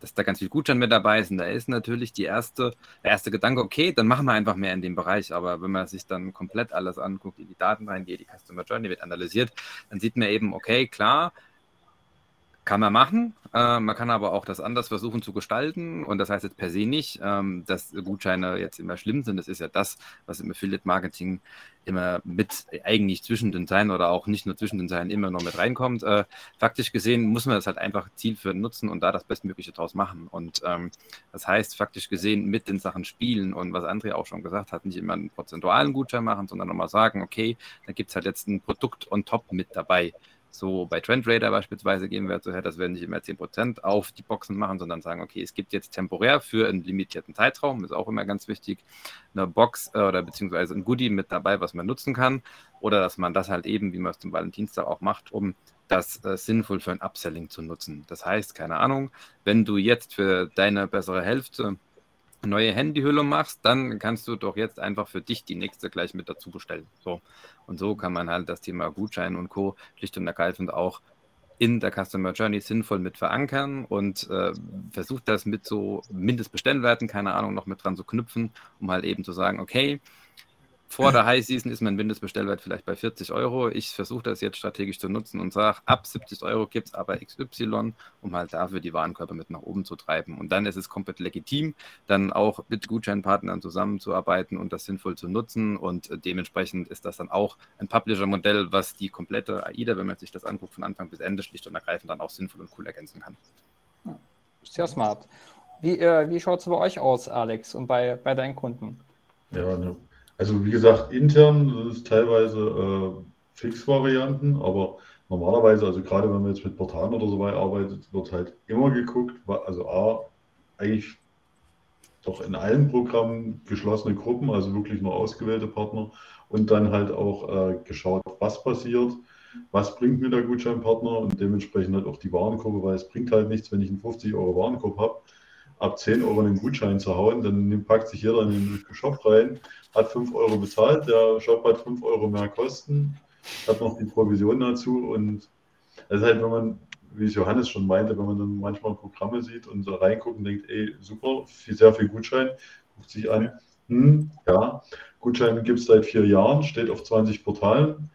S6: dass da ganz viel Gutschein mit dabei ist. Und da ist natürlich die erste, der erste Gedanke, okay, dann machen wir einfach mehr in dem Bereich. Aber wenn man sich dann komplett alles anguckt, in die Daten reingeht, die Customer Journey wird analysiert, dann sieht man eben, okay, klar, kann man machen. Äh, man kann aber auch das anders versuchen zu gestalten. Und das heißt jetzt per se nicht, ähm, dass Gutscheine jetzt immer schlimm sind. Das ist ja das, was im Affiliate-Marketing immer mit eigentlich zwischen den Zeilen oder auch nicht nur zwischen den Zeilen immer noch mit reinkommt. Äh, faktisch gesehen muss man das halt einfach zielführend nutzen und da das Bestmögliche draus machen. Und ähm, das heißt, faktisch gesehen mit den Sachen spielen und was André auch schon gesagt hat, nicht immer einen prozentualen Gutschein machen, sondern nochmal sagen, okay, da gibt es halt jetzt ein Produkt on top mit dabei. So bei Trend Raider beispielsweise gehen wir so her, dass wir nicht immer 10% auf die Boxen machen, sondern sagen, okay, es gibt jetzt temporär für einen limitierten Zeitraum, ist auch immer ganz wichtig, eine Box äh, oder beziehungsweise ein Goodie mit dabei, was man nutzen kann. Oder dass man das halt eben, wie man es zum Valentinstag auch macht, um das äh, sinnvoll für ein Upselling zu nutzen. Das heißt, keine Ahnung, wenn du jetzt für deine bessere Hälfte neue Handyhülle machst, dann kannst du doch jetzt einfach für dich die nächste gleich mit dazu bestellen. So. Und so kann man halt das Thema Gutschein und Co. schlicht und ergreifend auch in der Customer Journey sinnvoll mit verankern und äh, versucht das mit so Mindestbestellwerten, keine Ahnung, noch mit dran zu knüpfen, um halt eben zu sagen, okay, vor der High Season ist mein Mindestbestellwert vielleicht bei 40 Euro. Ich versuche das jetzt strategisch zu nutzen und sage, ab 70 Euro gibt es aber XY, um halt dafür die Warenkörper mit nach oben zu treiben. Und dann ist es komplett legitim, dann auch mit Gutscheinpartnern zusammenzuarbeiten und das sinnvoll zu nutzen. Und dementsprechend ist das dann auch ein Publisher-Modell, was die komplette AIDA, wenn man sich das anguckt, von Anfang bis Ende schlicht und ergreifend dann auch sinnvoll und cool ergänzen kann.
S3: Sehr smart. Wie, äh, wie schaut es bei euch aus, Alex, und bei, bei deinen Kunden?
S8: Ja, ne also wie gesagt, intern das ist teilweise äh, Fixvarianten, aber normalerweise, also gerade wenn man jetzt mit Portalen oder so weiter arbeitet, wird halt immer geguckt, also A, eigentlich doch in allen Programmen geschlossene Gruppen, also wirklich nur ausgewählte Partner und dann halt auch äh, geschaut, was passiert, was bringt mir der Gutscheinpartner und dementsprechend halt auch die Warenkurve, weil es bringt halt nichts, wenn ich einen 50 Euro Warenkorb habe, ab 10 Euro einen Gutschein zu hauen, dann packt sich jeder in den Shop rein hat 5 Euro bezahlt, der Shop hat 5 Euro mehr Kosten, hat noch die Provision dazu und das ist halt, wenn man, wie es Johannes schon meinte, wenn man dann manchmal Programme sieht und so reinguckt und denkt, ey, super, viel, sehr viel Gutschein, guckt sich an, hm, ja, Gutscheine gibt es seit vier Jahren, steht auf 20 Portalen,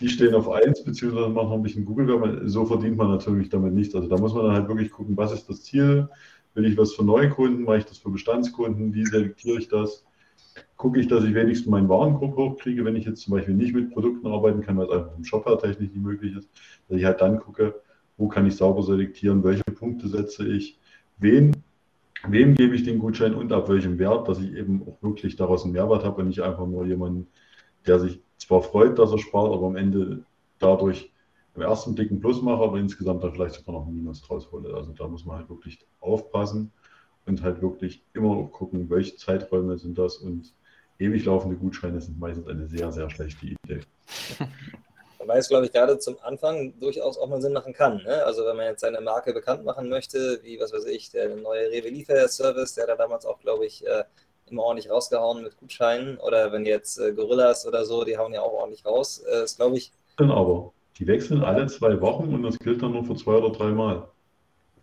S8: die stehen auf 1, beziehungsweise machen noch ein bisschen Google, so verdient man natürlich damit nichts. Also da muss man dann halt wirklich gucken, was ist das Ziel, will ich was für Neukunden, mache ich das für Bestandskunden, wie selektiere ich das, gucke ich, dass ich wenigstens meinen Warenkorb hochkriege, wenn ich jetzt zum Beispiel nicht mit Produkten arbeiten kann, weil es einfach im Shopper technisch nicht möglich ist, dass ich halt dann gucke, wo kann ich sauber selektieren, welche Punkte setze ich, wen, wem gebe ich den Gutschein und ab welchem Wert, dass ich eben auch wirklich daraus einen Mehrwert habe und nicht einfach nur jemanden, der sich zwar freut, dass er spart, aber am Ende dadurch im ersten Blick einen Plus mache, aber insgesamt dann vielleicht sogar noch ein Minus draus hole. Also da muss man halt wirklich aufpassen und halt wirklich immer gucken, welche Zeiträume sind das und ewig laufende Gutscheine sind meistens eine sehr, sehr schlechte Idee.
S2: Weil es, glaube ich, gerade zum Anfang durchaus auch mal Sinn machen kann. Ne? Also wenn man jetzt seine Marke bekannt machen möchte, wie, was weiß ich, der neue Rewe Liefer-Service, der da damals auch, glaube ich, äh, immer ordentlich rausgehauen mit Gutscheinen. Oder wenn jetzt äh, Gorillas oder so, die hauen ja auch ordentlich raus. Äh, ist, glaube ich.
S8: Aber die wechseln alle zwei Wochen und das gilt dann nur für zwei oder drei Mal.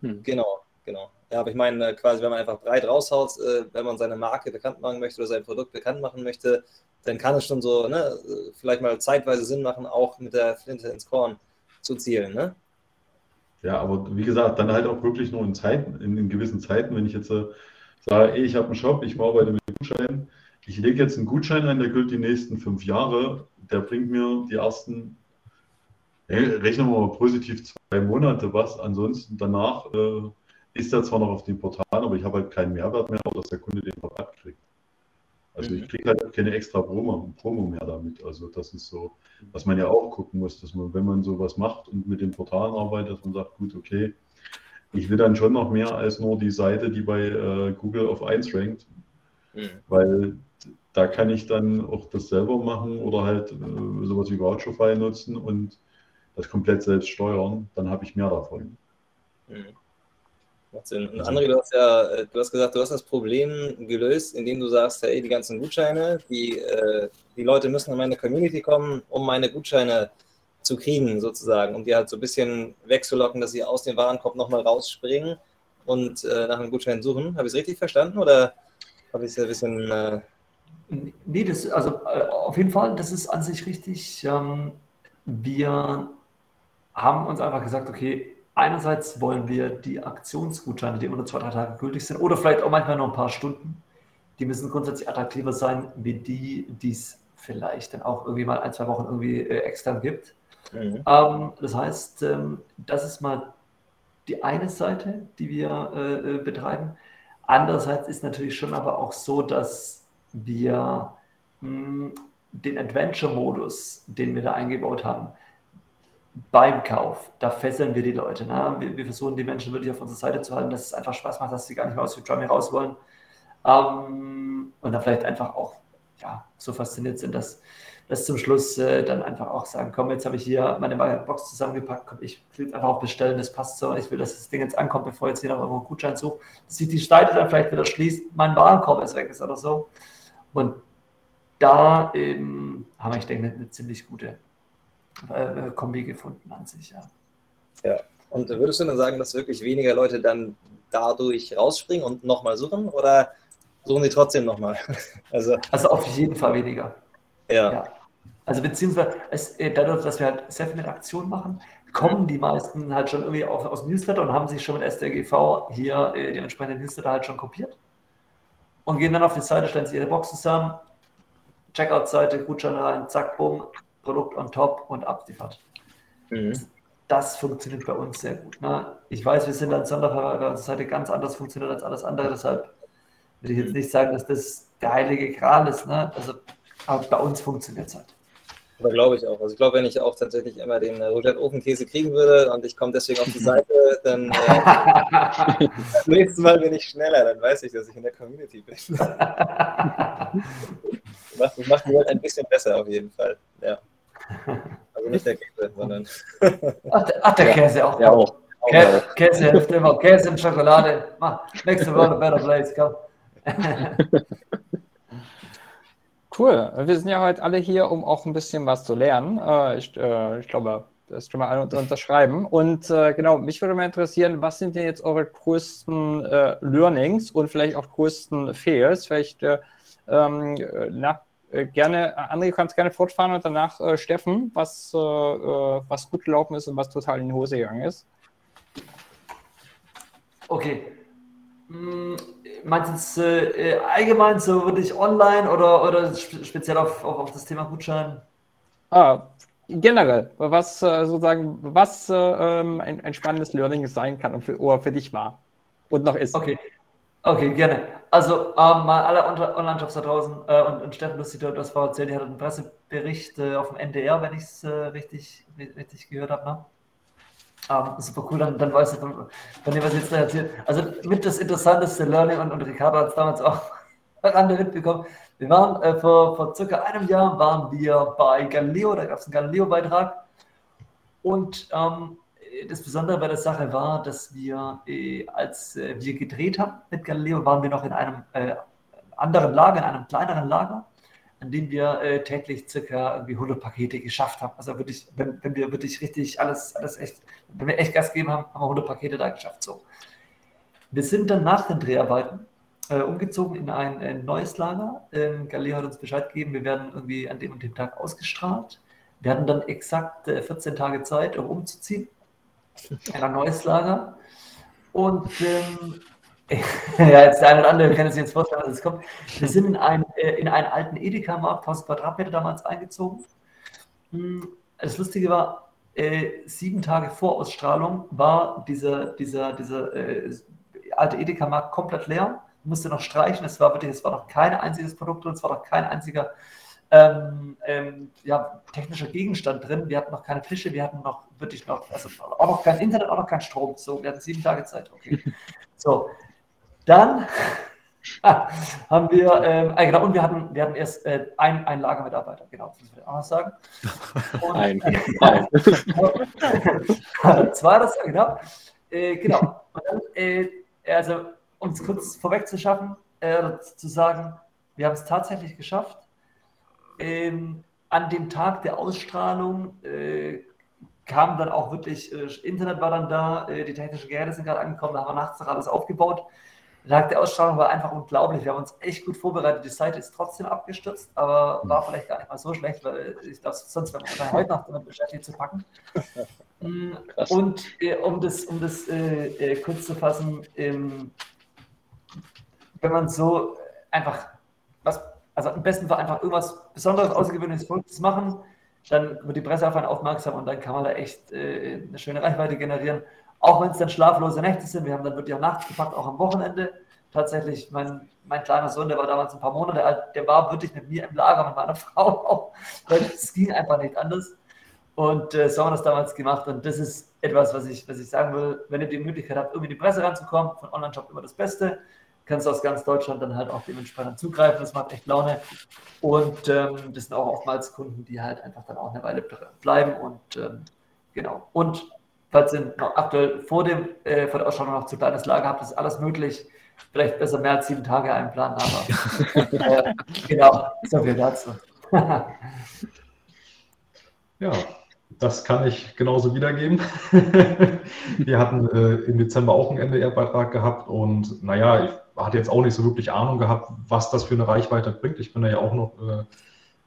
S2: Hm. Genau, genau. Ja, aber ich meine, äh, quasi, wenn man einfach breit raushaut, äh, wenn man seine Marke bekannt machen möchte oder sein Produkt bekannt machen möchte, dann kann es schon so, ne, vielleicht mal zeitweise Sinn machen, auch mit der Flinte ins Korn zu zielen, ne?
S8: Ja, aber wie gesagt, dann halt auch wirklich nur in Zeiten, in, in gewissen Zeiten, wenn ich jetzt äh, sage, ey, ich habe einen Shop, ich arbeite mit Gutscheinen, ich lege jetzt einen Gutschein ein, der gilt die nächsten fünf Jahre, der bringt mir die ersten, rechnen wir mal positiv zwei Monate was, ansonsten danach äh, ist er zwar noch auf dem Portal, aber ich habe halt keinen Mehrwert mehr, dass der Kunde den Rabatt kriegt. Also ich mhm. kriege halt keine extra Promo, Promo mehr damit. Also das ist so, was man ja auch gucken muss, dass man, wenn man sowas macht und mit den Portalen arbeitet, dass man sagt, gut, okay, ich will dann schon noch mehr als nur die Seite, die bei äh, Google auf 1 rankt, mhm. weil da kann ich dann auch das selber machen oder halt äh, sowas wie Voucherfile nutzen und das komplett selbst steuern, dann habe ich mehr davon. Mhm.
S2: Macht Sinn. Und André, du hast ja, äh, du hast gesagt, du hast das Problem gelöst, indem du sagst, hey, die ganzen Gutscheine, die, äh, die Leute müssen in meine Community kommen, um meine Gutscheine zu kriegen, sozusagen, um die halt so ein bisschen wegzulocken, dass sie aus dem Warenkorb nochmal rausspringen und äh, nach einem Gutschein suchen. Habe ich es richtig verstanden oder habe ich es ein bisschen. Äh...
S4: Nee, das, also äh, auf jeden Fall, das ist an sich richtig. Ähm, wir haben uns einfach gesagt, okay, Einerseits wollen wir die Aktionsgutscheine, die immer nur zwei, drei Tage gültig sind, oder vielleicht auch manchmal nur ein paar Stunden, die müssen grundsätzlich attraktiver sein, wie die, die es vielleicht dann auch irgendwie mal ein, zwei Wochen irgendwie äh, extern gibt. Mhm. Ähm, das heißt, ähm, das ist mal die eine Seite, die wir äh, äh betreiben. Andererseits ist natürlich schon aber auch so, dass wir mh, hm, den Adventure-Modus, den wir da eingebaut haben, beim Kauf, da fesseln wir die Leute. Ne? Wir, wir, versuchen die Menschen wirklich auf unserer Seite zu halten, dass es einfach Spaß macht, dass sie gar nicht mehr aus Drummy raus wollen. Ähm, und dann vielleicht einfach auch ja, so fasziniert sind, dass, dass zum Schluss äh, dann einfach auch sagen, komm, jetzt habe ich hier meine Box zusammengepackt, komm, ich will einfach auch bestellen, das passt so, ich will, dass das Ding jetzt ankommt, bevor jetzt jeder irgendwo einen Gutschein sucht, sich die Seite dann vielleicht wieder schließt, mein Warenkorb ist weg ist oder so. Und da ähm, haben wir, ich denke, eine, eine ziemlich gute äh, Kombi gefunden an sich, ja.
S2: Ja. Und würdest du dann sagen, dass wirklich weniger Leute dann dadurch rausspringen und nochmal suchen oder suchen die trotzdem nochmal?
S4: also, also auf jeden Fall weniger.
S2: Ja. ja.
S4: Also beziehungsweise es, äh, dadurch, dass wir halt sehr viel mit Aktionen machen, kommen die meisten halt schon irgendwie auf, aus dem Newsletter und haben sich schon mit SDGV hier äh, die entsprechenden Newsletter halt schon kopiert und gehen dann auf die Seite, stellen sich ihre Box zusammen, Checkout-Seite, Gutschein rein, zack, bumm, Produkt on top und ab die Fahrt. Mhm. Das funktioniert bei uns sehr gut. Ne? Ich weiß, wir sind als Sonderfahrer, unsere Seite ganz anders funktioniert als alles andere, deshalb würde ich jetzt nicht sagen, dass das der heilige Gral ist. Ne? Also, aber bei uns funktioniert es halt.
S2: Aber glaube ich auch. Also ich glaube, wenn ich auch tatsächlich immer den äh, Roulette Ofenkäse kriegen würde und ich komme deswegen auf die Seite, dann äh, nächstes Mal bin ich schneller, dann weiß ich, dass ich in der Community bin. das macht die Welt ein bisschen besser auf jeden Fall. Ja. Also nicht der Käse, sondern.
S4: Ach, der, ach, der Käse auch. Ja, auch. Käse, Käse hilft immer. Käse und Schokolade. Mach, world a better place. Komm.
S3: Cool. Wir sind ja heute alle hier, um auch ein bisschen was zu lernen. Äh, ich, äh, ich glaube, das können wir alle unterschreiben. Und äh, genau, mich würde mal interessieren, was sind denn jetzt eure größten Learnings und vielleicht auch größten Fails? Vielleicht ähm, gerne, André, du kannst gerne fortfahren und danach Steffen, was, was gut gelaufen ist und was total in die Hose gegangen ist.
S4: Okay. Hm, meinst du äh, allgemein so wirklich online oder, oder speziell auf, auf, auf das Thema Gutschein?
S3: Ah, generell, was äh, sozusagen, was äh, ähm, ein, ein, spannendes Learning sein kann und für, oder für dich war und noch ist.
S4: Okay. Okay, gerne. Also ähm, mal alle Online-Shops da draußen äh, und, und Steffen Lustig, das war erzählt, die hat einen Pressebericht äh, auf dem NDR, wenn ich es äh, richtig, richtig gehört habe. Ne? Ah, super cool, dann, dann weiß ich, von, von was jetzt da erzählt. Also mit das interessanteste Learning und, und Ricardo hat es damals auch an der mitbekommen. Wir waren äh, vor, vor circa einem Jahr waren wir bei Galileo, da gab es einen Galileo-Beitrag. Und ähm, das Besondere bei der Sache war, dass wir, äh, als äh, wir gedreht haben mit Galileo, waren wir noch in einem äh, anderen Lager, in einem kleineren Lager, an dem wir täglich circa irgendwie 100 Pakete geschafft haben. Also wirklich, wenn, wenn wir wirklich richtig alles, alles echt, wenn wir echt Gas gegeben haben, haben wir 100 Pakete da geschafft. So. Wir sind dann nach den Dreharbeiten äh, umgezogen in ein, ein neues Lager. Ähm, Galileo hat uns Bescheid gegeben, wir werden irgendwie an dem und dem Tag ausgestrahlt. Wir hatten dann exakt äh, 14 Tage Zeit, um umzuziehen ein neues Lager. Und ähm, ja, jetzt der eine oder andere kann sich jetzt vorstellen, was es kommt. Wir sind in, ein, äh, in einen alten Edeka-Markt, 1000 Quadratmeter damals eingezogen. Hm, das Lustige war, äh, sieben Tage vor Ausstrahlung war dieser, dieser, dieser äh, alte Edeka-Markt komplett leer. Musste noch streichen. Es war wirklich, es war noch kein einziges Produkt drin, es war noch kein einziger ähm, ähm, ja, technischer Gegenstand drin. Wir hatten noch keine Tische, wir hatten noch wirklich noch, also auch noch kein Internet, auch noch kein Strom. So, wir hatten sieben Tage Zeit. Okay. So, dann haben wir, ähm, äh, genau, und wir hatten, wir hatten erst äh, ein, ein Lagermitarbeiter, genau, das will ich auch noch sagen. Und, ein, ein. Zwei, das, genau. Äh, genau. Und dann, äh, also, um es kurz vorweg zu schaffen, äh, zu sagen, wir haben es tatsächlich geschafft, ähm, an dem Tag der Ausstrahlung äh, kam dann auch wirklich, äh, Internet war dann da, äh, die technischen Geräte sind gerade angekommen, da haben wir nachts noch alles aufgebaut. Der Tag der Ausstrahlung war einfach unglaublich. Wir haben uns echt gut vorbereitet. Die Seite ist trotzdem abgestürzt, aber war vielleicht gar nicht mal so schlecht, weil ich glaube, sonst wäre man heute Nacht damit beschäftigt zu packen. Mm, und äh, um das, um das äh, äh, kurz zu fassen, ähm, wenn man so einfach was also am besten Fall einfach irgendwas Besonderes, Außergewöhnliches Verrücktes machen, dann wird die Presse auf einen aufmerksam und dann kann man da echt äh, eine schöne Reichweite generieren. Auch wenn es dann schlaflose Nächte sind. Wir haben dann wirklich auch nachts gepackt, auch am Wochenende. Tatsächlich, mein, mein kleiner Sohn, der war damals ein paar Monate alt, der war wirklich mit mir im Lager, mit meiner Frau auch, es ging einfach nicht anders. Und äh, so haben wir das damals gemacht. Und das ist etwas, was ich, was ich sagen will. Wenn ihr die Möglichkeit habt, irgendwie in die Presse ranzukommen, von Online-Shop immer das Beste kannst aus ganz Deutschland dann halt auch dementsprechend zugreifen. Das macht echt Laune. Und ähm, das sind auch oftmals Kunden, die halt einfach dann auch eine Weile bleiben. Und ähm, genau. Und falls ihr noch aktuell vor, dem, äh, vor der Ausstellung noch zu kleines Lager habt, ist alles möglich. Vielleicht besser mehr als sieben Tage einplanen, aber äh, genau, so viel dazu.
S5: ja, das kann ich genauso wiedergeben. Wir hatten äh, im Dezember auch einen NDR-Beitrag gehabt und naja, ich hatte jetzt auch nicht so wirklich Ahnung gehabt, was das für eine Reichweite bringt. Ich bin da ja auch noch, äh,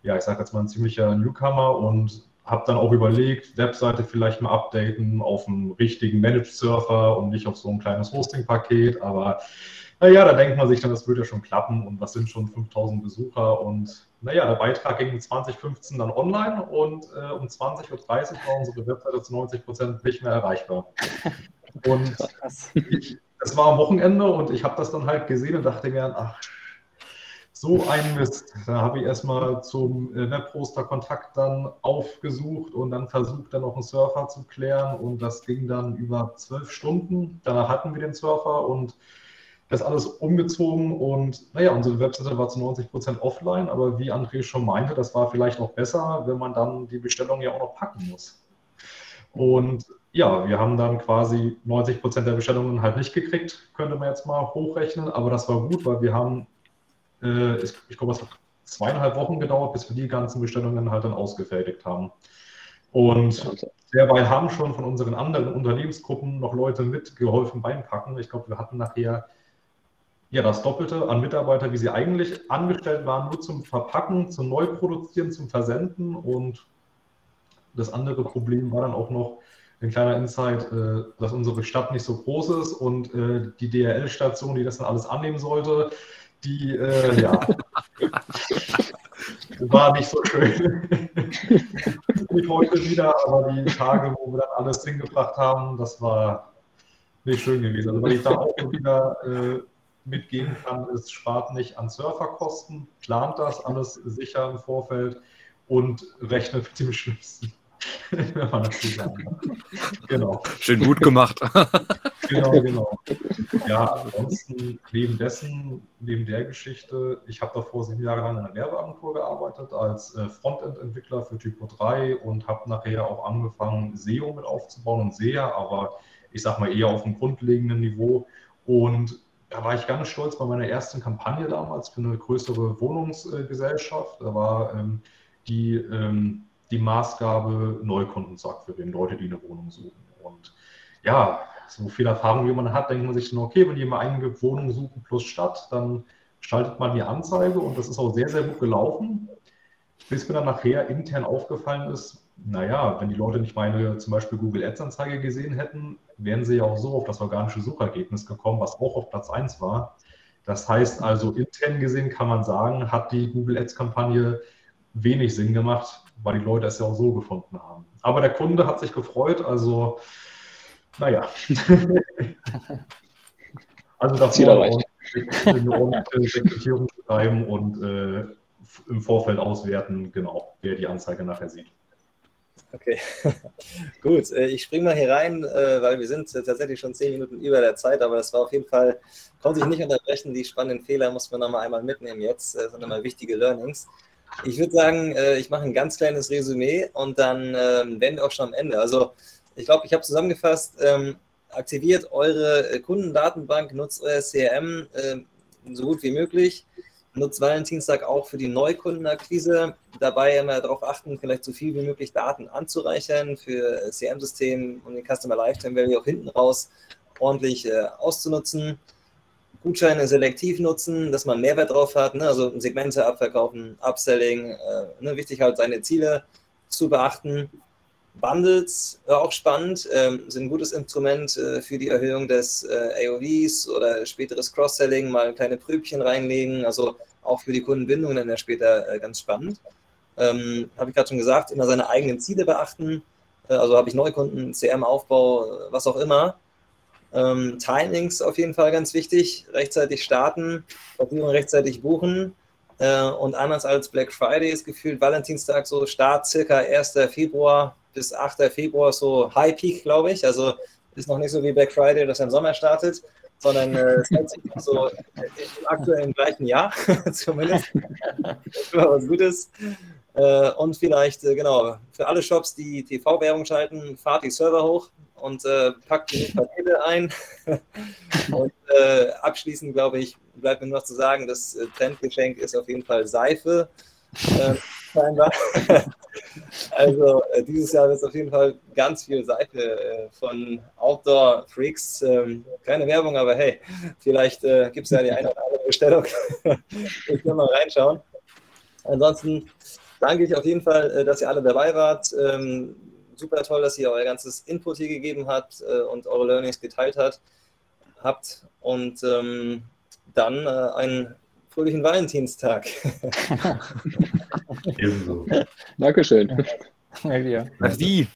S5: ja, ich sage jetzt mal ein ziemlicher Newcomer und habe dann auch überlegt, Webseite vielleicht mal updaten auf einen richtigen Managed Surfer und nicht auf so ein kleines Hosting-Paket. Aber naja, da denkt man sich dann, das würde ja schon klappen und was sind schon 5000 Besucher und naja, der Beitrag ging in 2015 dann online und äh, um 20.30 Uhr war unsere Webseite zu 90 Prozent nicht mehr erreichbar. Und es war am Wochenende und ich habe das dann halt gesehen und dachte mir, ach, so ein Mist. Da habe ich erstmal zum äh, Webhoster Kontakt dann aufgesucht und dann versucht, dann noch einen Surfer zu klären und das ging dann über zwölf Stunden. Danach hatten wir den Surfer und das alles umgezogen und naja, unsere Webseite war zu 90 Prozent offline, aber wie André schon meinte, das war vielleicht auch besser, wenn man dann die Bestellung ja auch noch packen muss. Und ja, wir haben dann quasi 90 Prozent der Bestellungen halt nicht gekriegt, könnte man jetzt mal hochrechnen, aber das war gut, weil wir haben, äh, ich, ich glaube, es hat zweieinhalb Wochen gedauert, bis wir die ganzen Bestellungen halt dann ausgefertigt haben. Und derweil haben schon von unseren anderen Unternehmensgruppen noch Leute mitgeholfen beim Packen. Ich glaube, wir hatten nachher ja das Doppelte an Mitarbeiter, wie sie eigentlich angestellt waren, nur zum Verpacken, zum Neuproduzieren, zum Versenden. Und das andere Problem war dann auch noch, ein kleiner Insight, äh, dass unsere Stadt nicht so groß ist und äh, die DRL-Station, die das dann alles annehmen sollte, die äh, ja, war nicht so schön. nicht heute wieder, aber die Tage, wo wir dann alles hingebracht haben, das war nicht schön gewesen. Also, weil ich da auch wieder mitgehen kann, ist, spart nicht an Surferkosten, plant das alles sicher im Vorfeld und rechnet mit dem Schlimmsten.
S6: Wenn man das so sagen Genau. Schön gut gemacht.
S5: genau, genau. Ja, ansonsten neben dessen, neben der Geschichte, ich habe davor sieben Jahre lang in einer Werbeagentur gearbeitet als äh, Frontend-Entwickler für Typo 3 und habe nachher auch angefangen, SEO mit aufzubauen und SEA, aber ich sage mal eher auf einem grundlegenden Niveau. Und da war ich ganz stolz bei meiner ersten Kampagne damals für eine größere Wohnungsgesellschaft. Da war ähm, die, ähm, die Maßgabe Neukunden zu akquirieren, Leute, die eine Wohnung suchen. Und ja, so viel Erfahrung, wie man hat, denkt man sich dann, okay, wenn die mal eine Wohnung suchen plus Stadt, dann schaltet man die Anzeige und das ist auch sehr, sehr gut gelaufen. Bis mir dann nachher intern aufgefallen ist, naja, wenn die Leute nicht meine zum Beispiel Google Ads-Anzeige gesehen hätten, wären sie ja auch so auf das organische Suchergebnis gekommen, was auch auf Platz 1 war. Das heißt also, intern gesehen kann man sagen, hat die Google Ads-Kampagne wenig Sinn gemacht, weil die Leute es ja auch so gefunden haben. Aber der Kunde hat sich gefreut, also naja. also davor ordentliche Rekrutierung schreiben und äh, im Vorfeld auswerten, genau, wer die Anzeige nachher sieht.
S2: Okay, gut. Äh, ich springe mal hier rein, äh, weil wir sind tatsächlich schon zehn Minuten über der Zeit, aber das war auf jeden Fall, konnte ich nicht unterbrechen. Die spannenden Fehler muss man nochmal einmal mitnehmen jetzt, das sind nochmal wichtige Learnings. Ich würde sagen, äh, ich mache ein ganz kleines Resümee und dann ähm, werden wir auch schon am Ende. Also ich glaube, ich habe zusammengefasst, ähm, aktiviert eure Kundendatenbank, nutzt euer CRM so gut wie möglich nutzt Valentinstag auch für die Neukundenakquise. Dabei immer darauf achten, vielleicht so viel wie möglich Daten anzureichern für CM-System und den Customer Lifetime Value auch hinten raus ordentlich äh, auszunutzen. Gutscheine selektiv nutzen, dass man Mehrwert drauf hat, ne? also Segmente abverkaufen, Upselling, äh, ne? wichtig halt seine Ziele zu beachten. Bundles, äh, auch spannend, ähm, sind ein gutes Instrument äh, für die Erhöhung des äh, AOVs oder späteres Cross-Selling, mal kleine Prübchen reinlegen, also auch für die Kundenbindung dann ja später äh, ganz spannend. Ähm, habe ich gerade schon gesagt, immer seine eigenen Ziele beachten, äh, also habe ich Neukunden, CM-Aufbau, was auch immer. Ähm, Timings auf jeden Fall ganz wichtig, rechtzeitig starten, Versicherung rechtzeitig buchen, äh, und anders als Black Friday ist gefühlt Valentinstag so Start circa 1. Februar bis 8. Februar so High Peak, glaube ich. Also ist noch nicht so wie Black Friday, das im Sommer startet, sondern äh, es hält sich noch so im aktuellen gleichen Jahr zumindest. War was Gutes. Äh, und vielleicht, äh, genau, für alle Shops, die TV-Werbung schalten, fahrt die Server hoch und packt die Pakete ein. und abschließend, glaube ich, bleibt mir noch zu sagen, das Trendgeschenk ist auf jeden Fall Seife. Äh, scheinbar. also äh, dieses Jahr wird es auf jeden Fall ganz viel Seite äh, von Outdoor Freaks. Ähm, keine Werbung, aber hey, vielleicht äh, gibt es ja die eine oder andere Bestellung. ich will mal reinschauen. Ansonsten danke ich auf jeden Fall, äh, dass ihr alle dabei wart. Ähm, super toll, dass ihr euer ganzes Input hier gegeben habt äh, und eure Learnings geteilt hat, habt. Und ähm, dann äh, einen fröhlichen Valentinstag.
S7: Ebenso. Dankeschön.
S6: Merci.